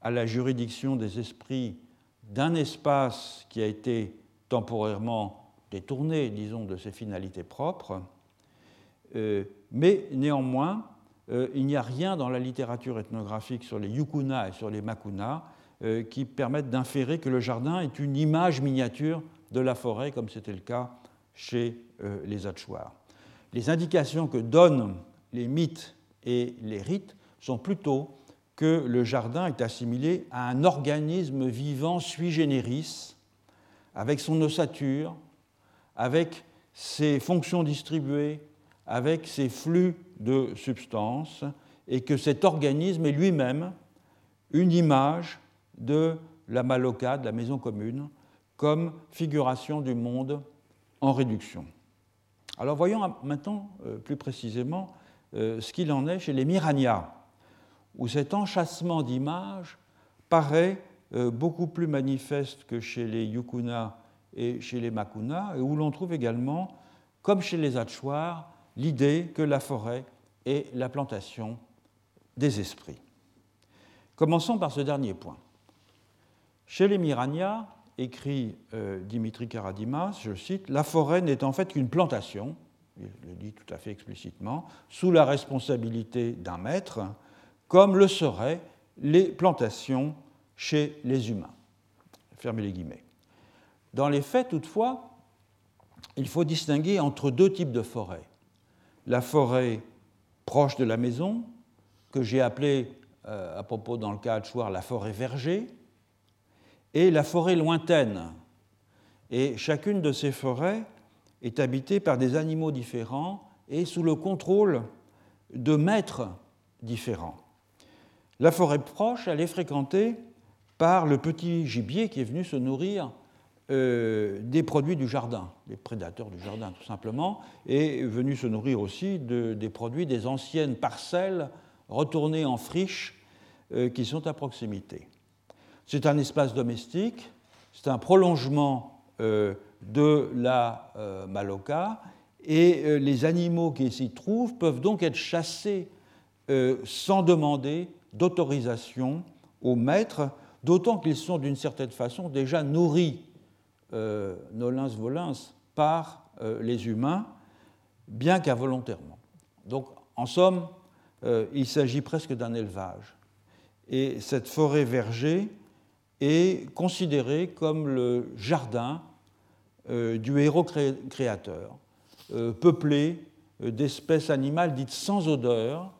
à la juridiction des esprits d'un espace qui a été temporairement détourné, disons, de ses finalités propres. Euh, mais néanmoins, euh, il n'y a rien dans la littérature ethnographique sur les yukuna et sur les makuna euh, qui permettent d'inférer que le jardin est une image miniature de la forêt, comme c'était le cas chez les Achuars. Les indications que donnent les mythes et les rites sont plutôt que le jardin est assimilé à un organisme vivant sui generis, avec son ossature, avec ses fonctions distribuées, avec ses flux de substances, et que cet organisme est lui-même une image de la Maloka, de la maison commune, comme figuration du monde en réduction. Alors voyons maintenant plus précisément ce qu'il en est chez les Miranias, où cet enchâssement d'images paraît beaucoup plus manifeste que chez les Yukuna et chez les Makuna, et où l'on trouve également, comme chez les Hachoirs, l'idée que la forêt est la plantation des esprits. Commençons par ce dernier point. Chez les Mirania, écrit euh, Dimitri Karadimas, je cite, La forêt n'est en fait qu'une plantation, il le dit tout à fait explicitement, sous la responsabilité d'un maître, comme le seraient les plantations chez les humains. Fermez les guillemets. Dans les faits, toutefois, il faut distinguer entre deux types de forêts. La forêt proche de la maison, que j'ai appelée euh, à propos dans le cas de Chouard la forêt verger, et la forêt lointaine. Et chacune de ces forêts est habitée par des animaux différents et sous le contrôle de maîtres différents. La forêt proche, elle est fréquentée par le petit gibier qui est venu se nourrir euh, des produits du jardin, des prédateurs du jardin tout simplement, et venu se nourrir aussi des produits des anciennes parcelles retournées en friche euh, qui sont à proximité. C'est un espace domestique, c'est un prolongement euh, de la Maloca, et les animaux qui s'y trouvent peuvent donc être chassés sans demander d'autorisation au maître, d'autant qu'ils sont d'une certaine façon déjà nourris euh, nolens volens par euh, les humains, bien qu'involontairement. Donc, en somme, euh, il s'agit presque d'un élevage. Et cette forêt verger est considérée comme le jardin du héros créateur, peuplé d'espèces animales dites sans odeur,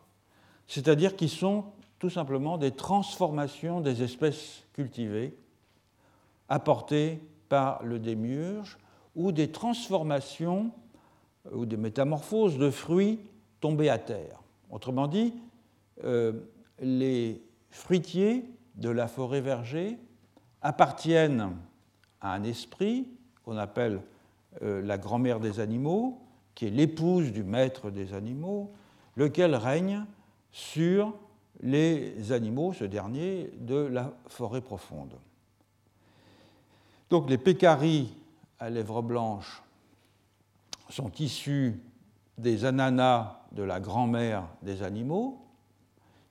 c'est-à-dire qui sont tout simplement des transformations des espèces cultivées apportées par le démiurge ou des transformations ou des métamorphoses de fruits tombés à terre. Autrement dit, euh, les fruitiers de la forêt verger appartiennent à un esprit qu'on appelle euh, la grand-mère des animaux, qui est l'épouse du maître des animaux, lequel règne sur les animaux, ce dernier, de la forêt profonde. Donc les pécaries à lèvres blanches sont issus des ananas de la grand-mère des animaux,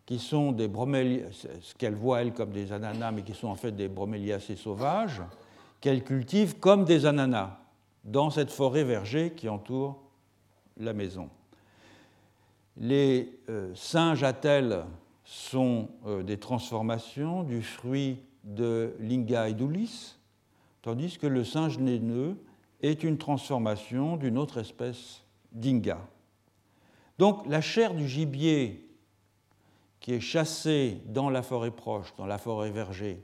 qui sont des broméliacées, ce qu'elle voit elle comme des ananas, mais qui sont en fait des broméliacées sauvages, qu'elle cultive comme des ananas dans cette forêt verger qui entoure la maison. Les euh, singes attelles sont euh, des transformations du fruit de Linga edulis, tandis que le singe naineux est une transformation d'une autre espèce d'Inga. Donc la chair du gibier qui est chassée dans la forêt proche, dans la forêt verger,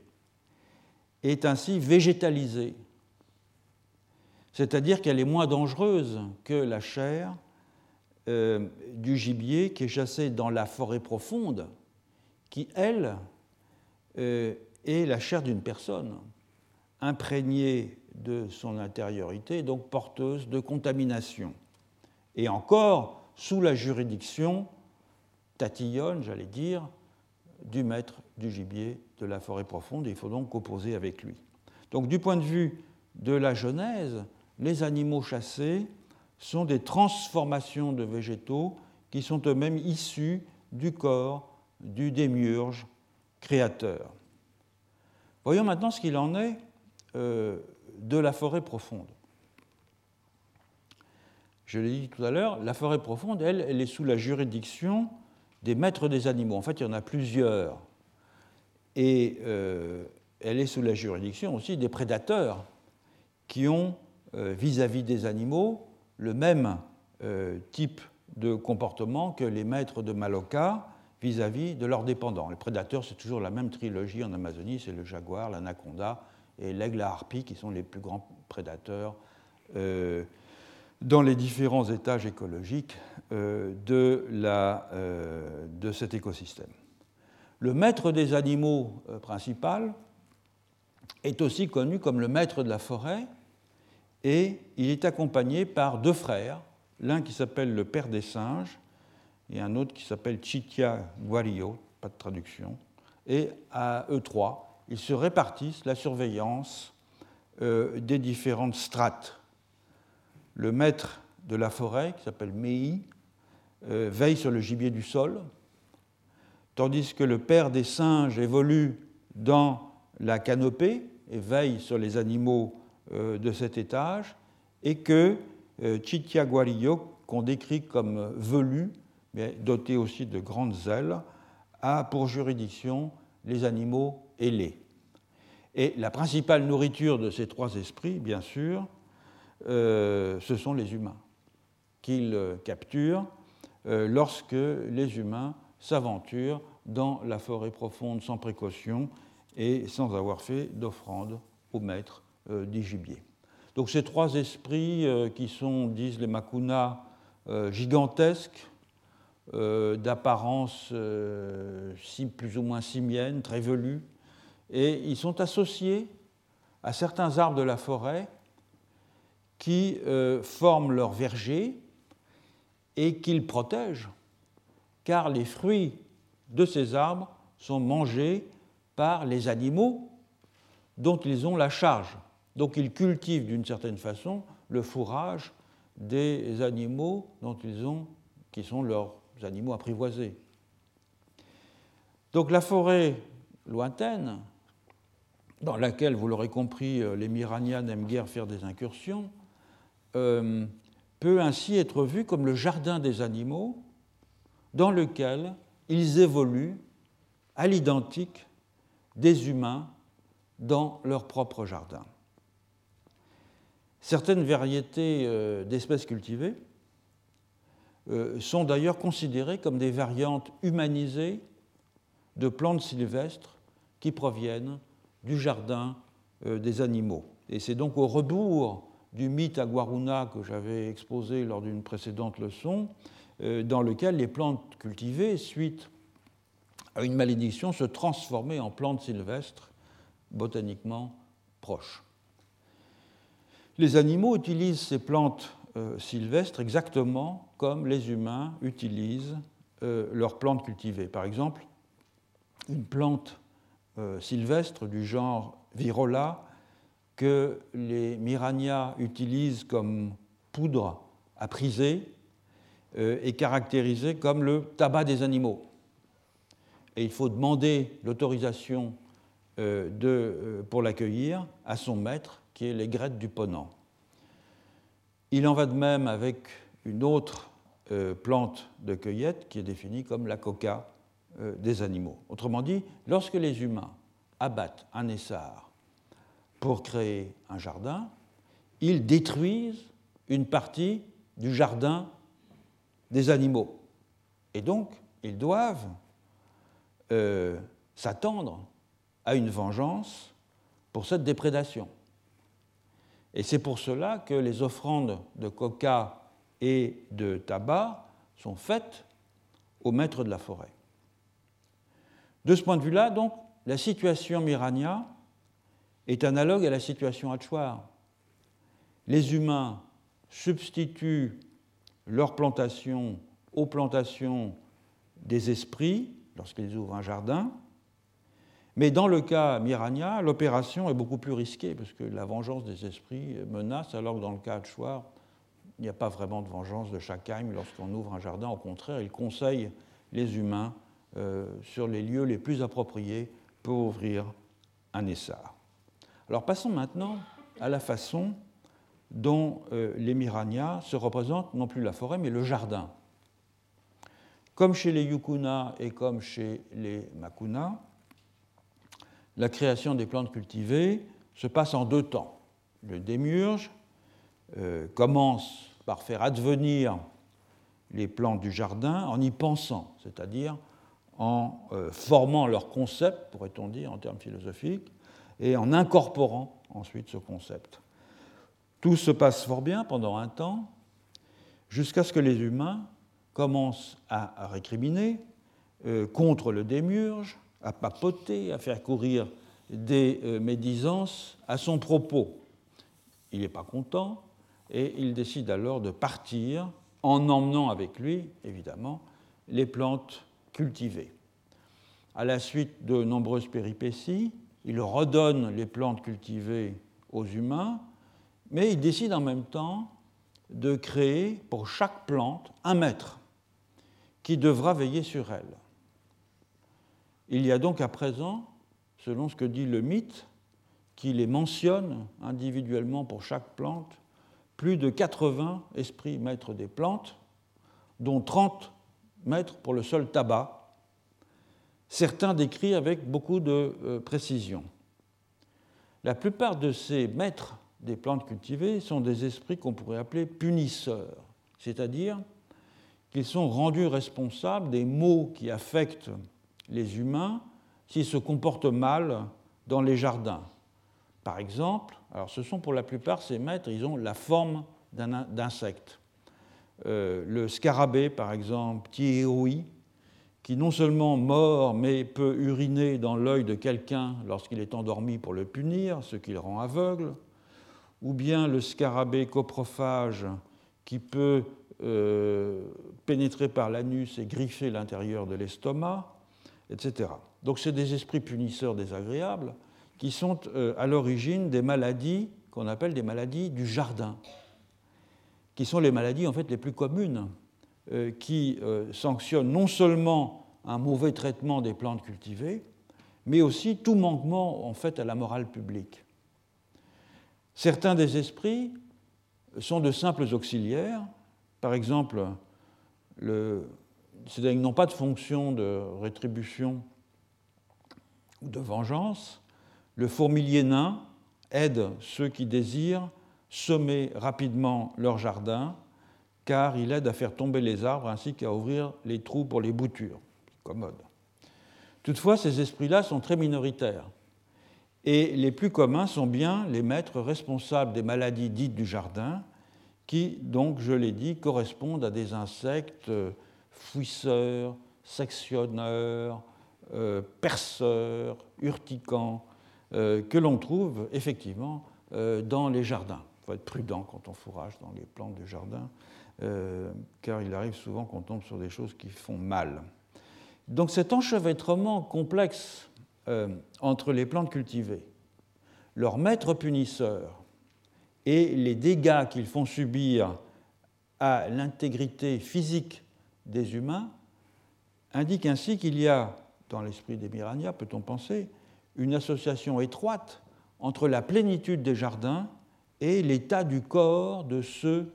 est ainsi végétalisée, c'est-à-dire qu'elle est moins dangereuse que la chair euh, du gibier qui est chassé dans la forêt profonde, qui, elle, euh, est la chair d'une personne imprégnée de son intériorité, donc porteuse de contamination. Et encore sous la juridiction tatillonne, j'allais dire, du maître du gibier de la forêt profonde. Il faut donc composer avec lui. Donc du point de vue de la Genèse, les animaux chassés sont des transformations de végétaux qui sont eux-mêmes issus du corps du démiurge créateur. Voyons maintenant ce qu'il en est euh, de la forêt profonde. Je l'ai dit tout à l'heure, la forêt profonde, elle, elle est sous la juridiction des maîtres des animaux. En fait, il y en a plusieurs. Et euh, elle est sous la juridiction aussi des prédateurs qui ont euh, vis-à-vis des animaux le même type de comportement que les maîtres de Maloka vis-à-vis de leurs dépendants. Les prédateurs, c'est toujours la même trilogie en Amazonie, c'est le jaguar, l'anaconda et l'aigle à harpie, qui sont les plus grands prédateurs euh, dans les différents étages écologiques euh, euh, de, cet écosystème. Le maître des animaux principal est aussi connu comme le maître de la forêt, et il est accompagné par deux frères, l'un qui s'appelle le père des singes et un autre qui s'appelle Chitia Guario, pas de traduction, et à eux trois, ils se répartissent la surveillance euh, des différentes strates. Le maître de la forêt, qui s'appelle Mei, euh, veille sur le gibier du sol, tandis que le père des singes évolue dans la canopée et veille sur les animaux euh, de cet étage, et que Chitia Guario, qu'on décrit comme velu, mais doté aussi de grandes ailes, a pour juridiction les animaux ailés. Et la principale nourriture de ces trois esprits, bien sûr, euh, ce sont les humains, qu'ils capturent euh, lorsque les humains s'aventurent dans la forêt profonde sans précaution et sans avoir fait d'offrande au maître euh, du gibier. Donc ces trois esprits qui sont, disent les Makunas, gigantesques, d'apparence plus ou moins simienne, très velue, et ils sont associés à certains arbres de la forêt qui euh, forment leur verger et qu'ils protègent, car les fruits de ces arbres sont mangés par les animaux dont ils ont la charge. Donc ils cultivent d'une certaine façon le fourrage des animaux dont ils qui sont leurs animaux apprivoisés. Donc la forêt lointaine dans laquelle, vous l'aurez compris, euh, les Miranias n'aiment guère faire des incursions, euh, peut ainsi être vu comme le jardin des animaux dans lequel ils évoluent à l'identique des humains dans leur propre jardin. Certaines variétés euh, d'espèces cultivées sont d'ailleurs considérées comme des variantes humanisées de plantes sylvestres qui proviennent du jardin euh, des animaux. Et c'est donc au rebours du mythe aguaruna que j'avais exposé lors d'une précédente leçon, euh, dans lequel les plantes cultivées, suite à une malédiction, se transformaient en plantes sylvestres botaniquement proches. Les animaux utilisent ces plantes euh, sylvestres exactement comme les humains utilisent leurs plantes cultivées. Par exemple, une plante euh, sylvestre du genre Virola que les Mirania utilisent comme poudre à priser euh, est caractérisé comme le tabac des animaux. Et il faut demander l'autorisation euh, pour l'accueillir à son maître, qui est l'aigrette du ponant. Il en va de même avec une autre plante de cueillette qui est définie comme la coca euh, des animaux. Autrement dit, lorsque les humains abattent un essar pour créer un jardin, ils détruisent une partie du jardin des animaux. Et donc, ils doivent euh, s'attendre à une vengeance pour cette déprédation. Et c'est pour cela que les offrandes de coca et de tabac sont faites au maître de la forêt. De ce point de vue-là, donc, la situation Mirania est analogue à la situation Hatchwar. Les humains substituent leurs plantations aux plantations des esprits lorsqu'ils ouvrent un jardin. Mais dans le cas Mirania, l'opération est beaucoup plus risquée parce que la vengeance des esprits menace, alors que dans le cas Hatchwar, il n'y a pas vraiment de vengeance de Shakheim lorsqu'on ouvre un jardin. Au contraire, il conseille les humains euh, sur les lieux les plus appropriés pour ouvrir un essar. Alors passons maintenant à la façon dont euh, les Mirania se représentent non plus la forêt mais le jardin. Comme chez les Yukuna et comme chez les Makuna, la création des plantes cultivées se passe en deux temps. Le démurge euh, commence par faire advenir les plantes du jardin en y pensant, c'est-à-dire en euh, formant leur concept, pourrait-on dire en termes philosophiques, et en incorporant ensuite ce concept. Tout se passe fort bien pendant un temps, jusqu'à ce que les humains commencent à, récriminer euh, contre le démiurge, à papoter, à faire courir des euh, médisances à son propos. il n'est pas content et il décide alors de partir en emmenant avec lui, évidemment, les plantes cultivées. À la suite de nombreuses péripéties, il redonne les plantes cultivées aux humains, mais il décide en même temps de créer pour chaque plante un maître qui devra veiller sur elle. Il y a donc à présent, selon ce que dit le mythe, qui les mentionne individuellement pour chaque plante, plus de 80 esprits maîtres des plantes, dont 30 maîtres pour le seul tabac, certains décrits avec beaucoup de euh, précision. La plupart de ces maîtres des plantes cultivées sont des esprits qu'on pourrait appeler punisseurs, c'est-à-dire qu'ils sont rendus responsables des maux qui affectent les humains s'ils se comportent mal dans les jardins. Par exemple, alors ce sont pour la plupart ces maîtres, ils ont la forme d'insectes. Euh, le scarabée, par exemple, qui non seulement mord, mais peut uriner dans l'œil de quelqu'un lorsqu'il est endormi pour le punir, ce qui le rend aveugle, ou bien le scarabée coprophage, qui peut euh, pénétrer par l'anus et griffer l'intérieur de l'estomac, etc. Donc c'est des esprits punisseurs désagréables qui sont euh, à l'origine des maladies qu'on appelle des maladies du jardin, qui sont les maladies en fait les plus communes euh, qui euh, sanctionne non seulement un mauvais traitement des plantes cultivées, mais aussi tout manquement en fait à la morale publique. Certains des esprits sont de simples auxiliaires, par exemple, ils n'ont pas de fonction de rétribution ou de vengeance. Le fourmilier nain aide ceux qui désirent semer rapidement leur jardin car il aide à faire tomber les arbres ainsi qu'à ouvrir les trous pour les boutures. Commode. Toutefois, ces esprits-là sont très minoritaires. Et les plus communs sont bien les maîtres responsables des maladies dites du jardin, qui, donc, je l'ai dit, correspondent à des insectes fouisseurs, sectionneurs, euh, perceurs, urticants, euh, que l'on trouve effectivement euh, dans les jardins. Il faut être prudent quand on fourrage dans les plantes du jardin. Euh, car il arrive souvent qu'on tombe sur des choses qui font mal. Donc cet enchevêtrement complexe euh, entre les plantes cultivées, leurs maîtres punisseurs et les dégâts qu'ils font subir à l'intégrité physique des humains indique ainsi qu'il y a, dans l'esprit des Mirania, peut-on penser, une association étroite entre la plénitude des jardins et l'état du corps de ceux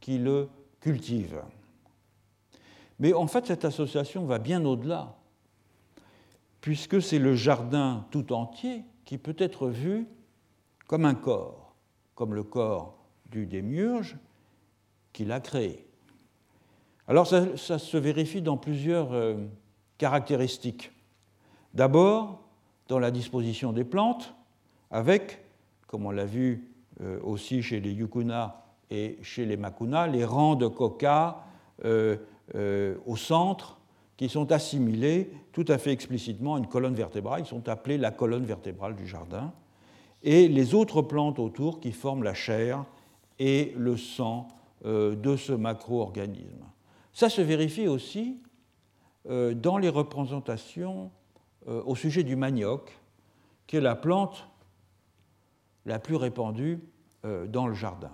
qui le cultive. Mais en fait, cette association va bien au-delà, puisque c'est le jardin tout entier qui peut être vu comme un corps, comme le corps du démiurge qu'il a créé. Alors ça, se vérifie dans plusieurs euh, caractéristiques. D'abord, dans la disposition des plantes, avec, comme on l'a vu euh, aussi chez les yukuna et chez les Makuna, les rangs de coca euh, au centre qui sont assimilés tout à fait explicitement une colonne vertébrale. Ils sont appelés la colonne vertébrale du jardin. Et les autres plantes autour qui forment la chair et le sang euh, de ce macro-organisme. Ça se vérifie aussi dans les représentations au sujet du manioc, qui est la plante la plus répandue dans le jardin.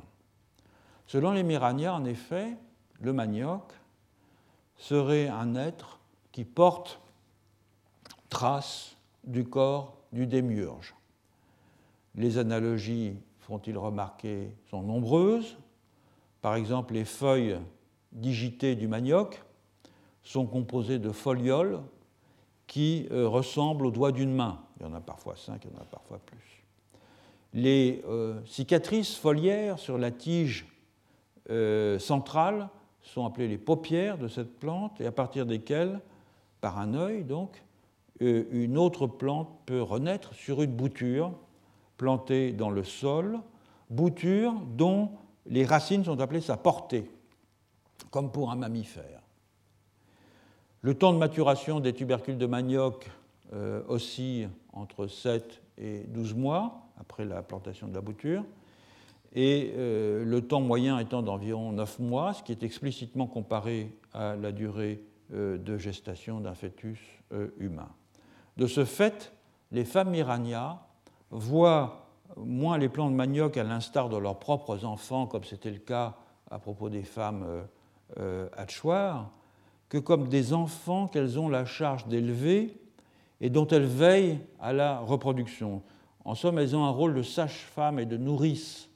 Selon les Mirania, en effet, le manioc serait un être qui porte trace du corps du démiurge. Les analogies, font-ils remarquer, sont nombreuses. Par exemple, les feuilles digitées du manioc sont composées de folioles qui euh, ressemblent aux doigts d'une main. Il y en a parfois cinq, il y en a parfois plus. Les euh, cicatrices foliaires sur la tige euh, centrales sont appelées les paupières de cette plante et à partir desquelles, par un œil donc, une autre plante peut renaître sur une bouture plantée dans le sol, bouture dont les racines sont appelées sa portée, comme pour un mammifère. Le temps de maturation des tubercules de manioc euh, oscille entre 7 et 12 mois après la plantation de la bouture. et euh, le temps moyen étant d'environ 9 mois, ce qui est explicitement comparé à la durée euh, de gestation d'un fœtus euh, humain. De ce fait, les femmes iraniennes voient moins les plants de manioc à l'instar de leurs propres enfants, comme c'était le cas à propos des femmes hatchoirs, que comme des enfants qu'elles ont la charge d'élever et dont elles veillent à la reproduction. En somme, elles ont un rôle de sage-femme et de nourrice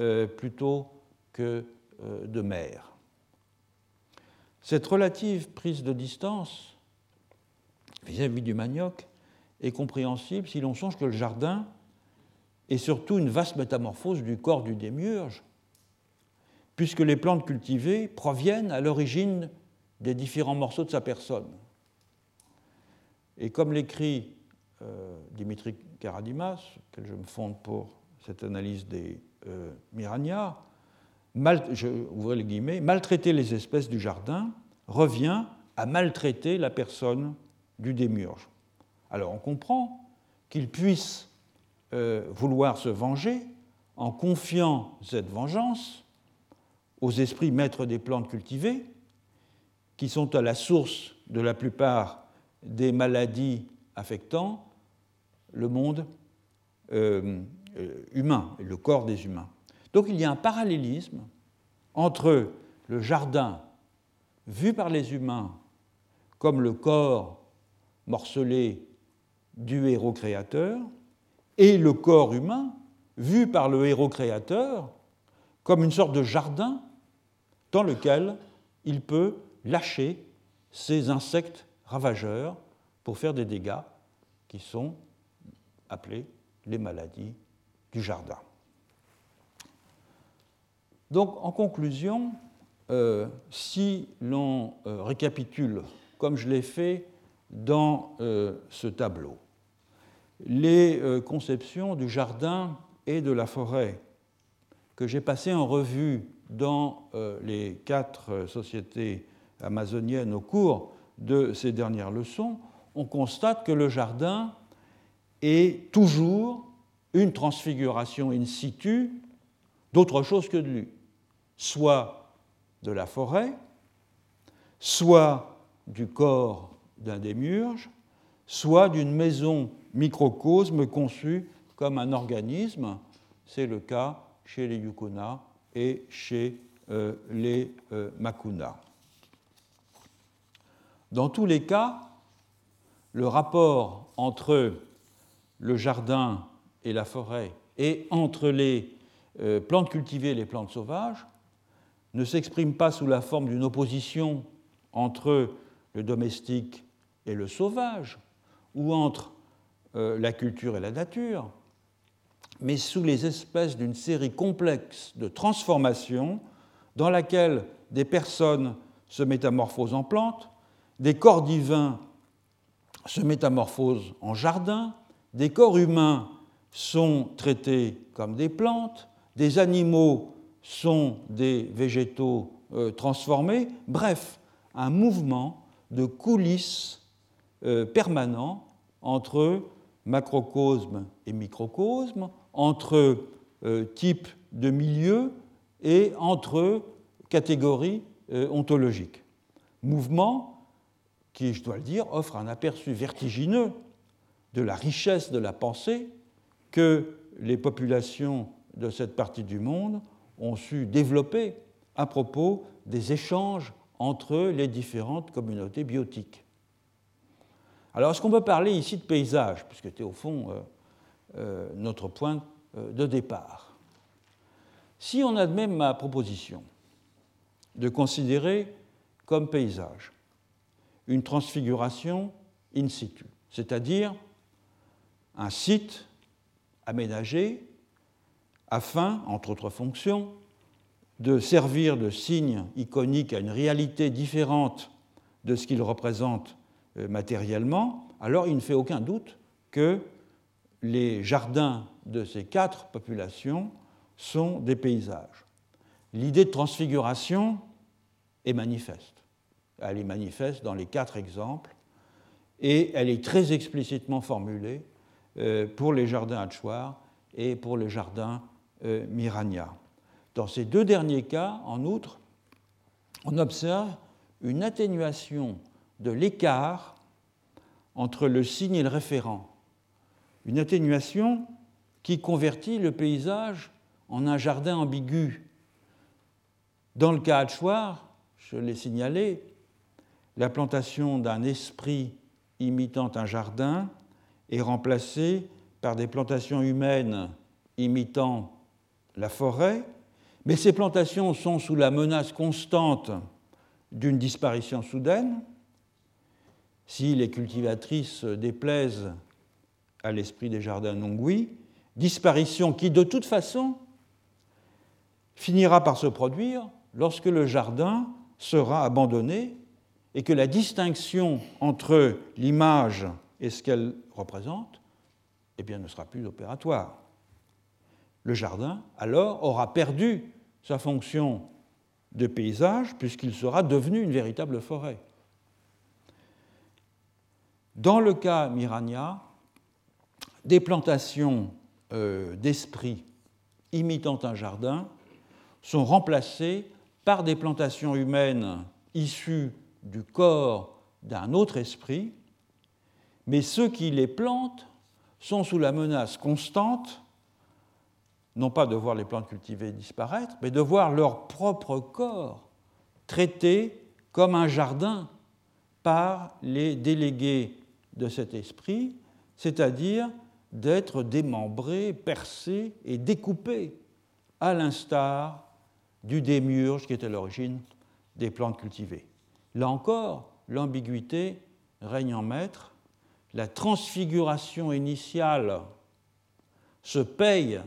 euh, plutôt que euh, de mère. Cette relative prise de distance vis-à-vis -vis du manioc est compréhensible si l'on songe que le jardin est surtout une vaste métamorphose du corps du démiurge, puisque les plantes cultivées proviennent à l'origine des différents morceaux de sa personne. Et comme l'écrit euh, Dimitri Karadimas, auquel je me fonde pour cette analyse des euh, maltraiter les espèces du jardin revient à maltraiter la personne du démiurge. Alors on comprend qu'il puisse euh, vouloir se venger en confiant cette vengeance aux esprits maîtres des plantes cultivées, qui sont à la source de la plupart des maladies affectant le monde euh, euh, humain, le corps des humains. Donc il y a un parallélisme entre le jardin vu par les humains comme le corps morcelé du héros créateur et le corps humain vu par le héros créateur comme une sorte de jardin dans lequel il peut lâcher ces insectes ravageurs pour faire des dégâts qui sont appelés les maladies du jardin. Donc, en conclusion, euh, si l'on euh, récapitule, comme je l'ai fait dans euh, ce tableau, les conceptions du jardin et de la forêt que j'ai passées en revue dans les quatre sociétés amazoniennes au cours de ces dernières leçons, on constate que le jardin est toujours une transfiguration in situ d'autre chose que de lui, soit de la forêt, soit du corps d'un démiurge, soit d'une maison microcosme conçue comme un organisme. C'est le cas chez les Yukuna et chez euh, les euh, Makuna. Dans tous les cas, le rapport entre le jardin et la forêt, et entre les euh, plantes cultivées et les plantes sauvages, ne s'exprime pas sous la forme d'une opposition entre le domestique et le sauvage, ou entre euh, la culture et la nature, mais sous les espèces d'une série complexe de transformations dans laquelle des personnes se métamorphosent en plantes, des corps divins se métamorphosent en jardins, des corps humains sont traités comme des plantes, des animaux sont des végétaux euh, transformés, bref, un mouvement de coulisses permanent entre macrocosme et microcosme, entre euh, types de milieux et entre catégories ontologiques. Mouvement qui, je dois le dire, offre un aperçu vertigineux de la richesse de la pensée que les populations de cette partie du monde ont su développer à propos des échanges entre les différentes communautés biotiques. Alors, est-ce qu'on peut parler ici de paysage, puisque c'était au fond euh, euh, notre point euh, de départ? Si on admet ma proposition de considérer comme paysage une transfiguration in situ, c'est-à-dire un site aménagé afin, entre autres fonctions, de servir de signe iconique à une réalité différente de ce qu'il représente matériellement, alors il ne fait aucun doute que les jardins de ces quatre populations sont des paysages. L'idée de transfiguration est manifeste. Elle est manifeste dans les quatre exemples et elle est très explicitement formulée euh, pour les jardins Hatchoir et pour les jardins Mirania. Dans ces deux derniers cas, en outre, on observe une atténuation de l'écart entre le signe et le référent. Une atténuation qui convertit le paysage en un jardin ambigu. Dans le cas Hatchoir, je l'ai signalé, la plantation d'un esprit imitant un jardin est remplacée par des plantations humaines imitant la forêt, mais ces plantations sont sous la menace constante d'une disparition soudaine. Si les cultivatrices déplaisent à l'esprit des jardins Nongui, disparition qui de toute façon finira par se produire lorsque le jardin sera abandonné et que la distinction entre l'image et ce qu'elle représente eh bien, ne sera plus opératoire. Le jardin, alors, aura perdu sa fonction de paysage puisqu'il sera devenu une véritable forêt. Dans le cas Mirania, des plantations euh, d'esprit imitant un jardin sont remplacées par des plantations humaines issues du corps d'un autre esprit, mais ceux qui les plantent sont sous la menace constante, non pas de voir les plantes cultivées disparaître, mais de voir leur propre corps traité comme un jardin par les délégués de cet esprit, c'est-à-dire d'être démembrés, percés et découpés, à l'instar du démiurge qui est à l'origine des plantes cultivées. Là encore, l'ambiguïté règne en maître. La transfiguration initiale se paye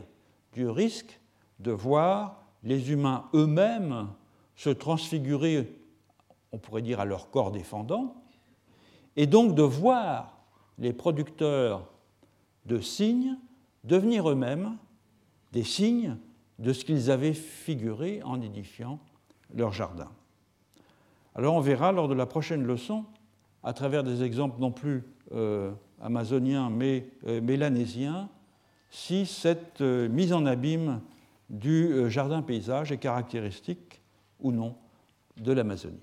du risque de voir les humains eux-mêmes se transfigurer, on pourrait dire, à leur corps défendant, et donc de voir les producteurs de signes devenir eux-mêmes des signes de ce qu'ils avaient figuré en édifiant leur jardin. Alors on verra lors de la prochaine leçon, à travers des exemples non plus euh, amazoniens mais euh, mélanésiens, si cette euh, mise en abîme du jardin paysage est caractéristique ou non de l'Amazonie.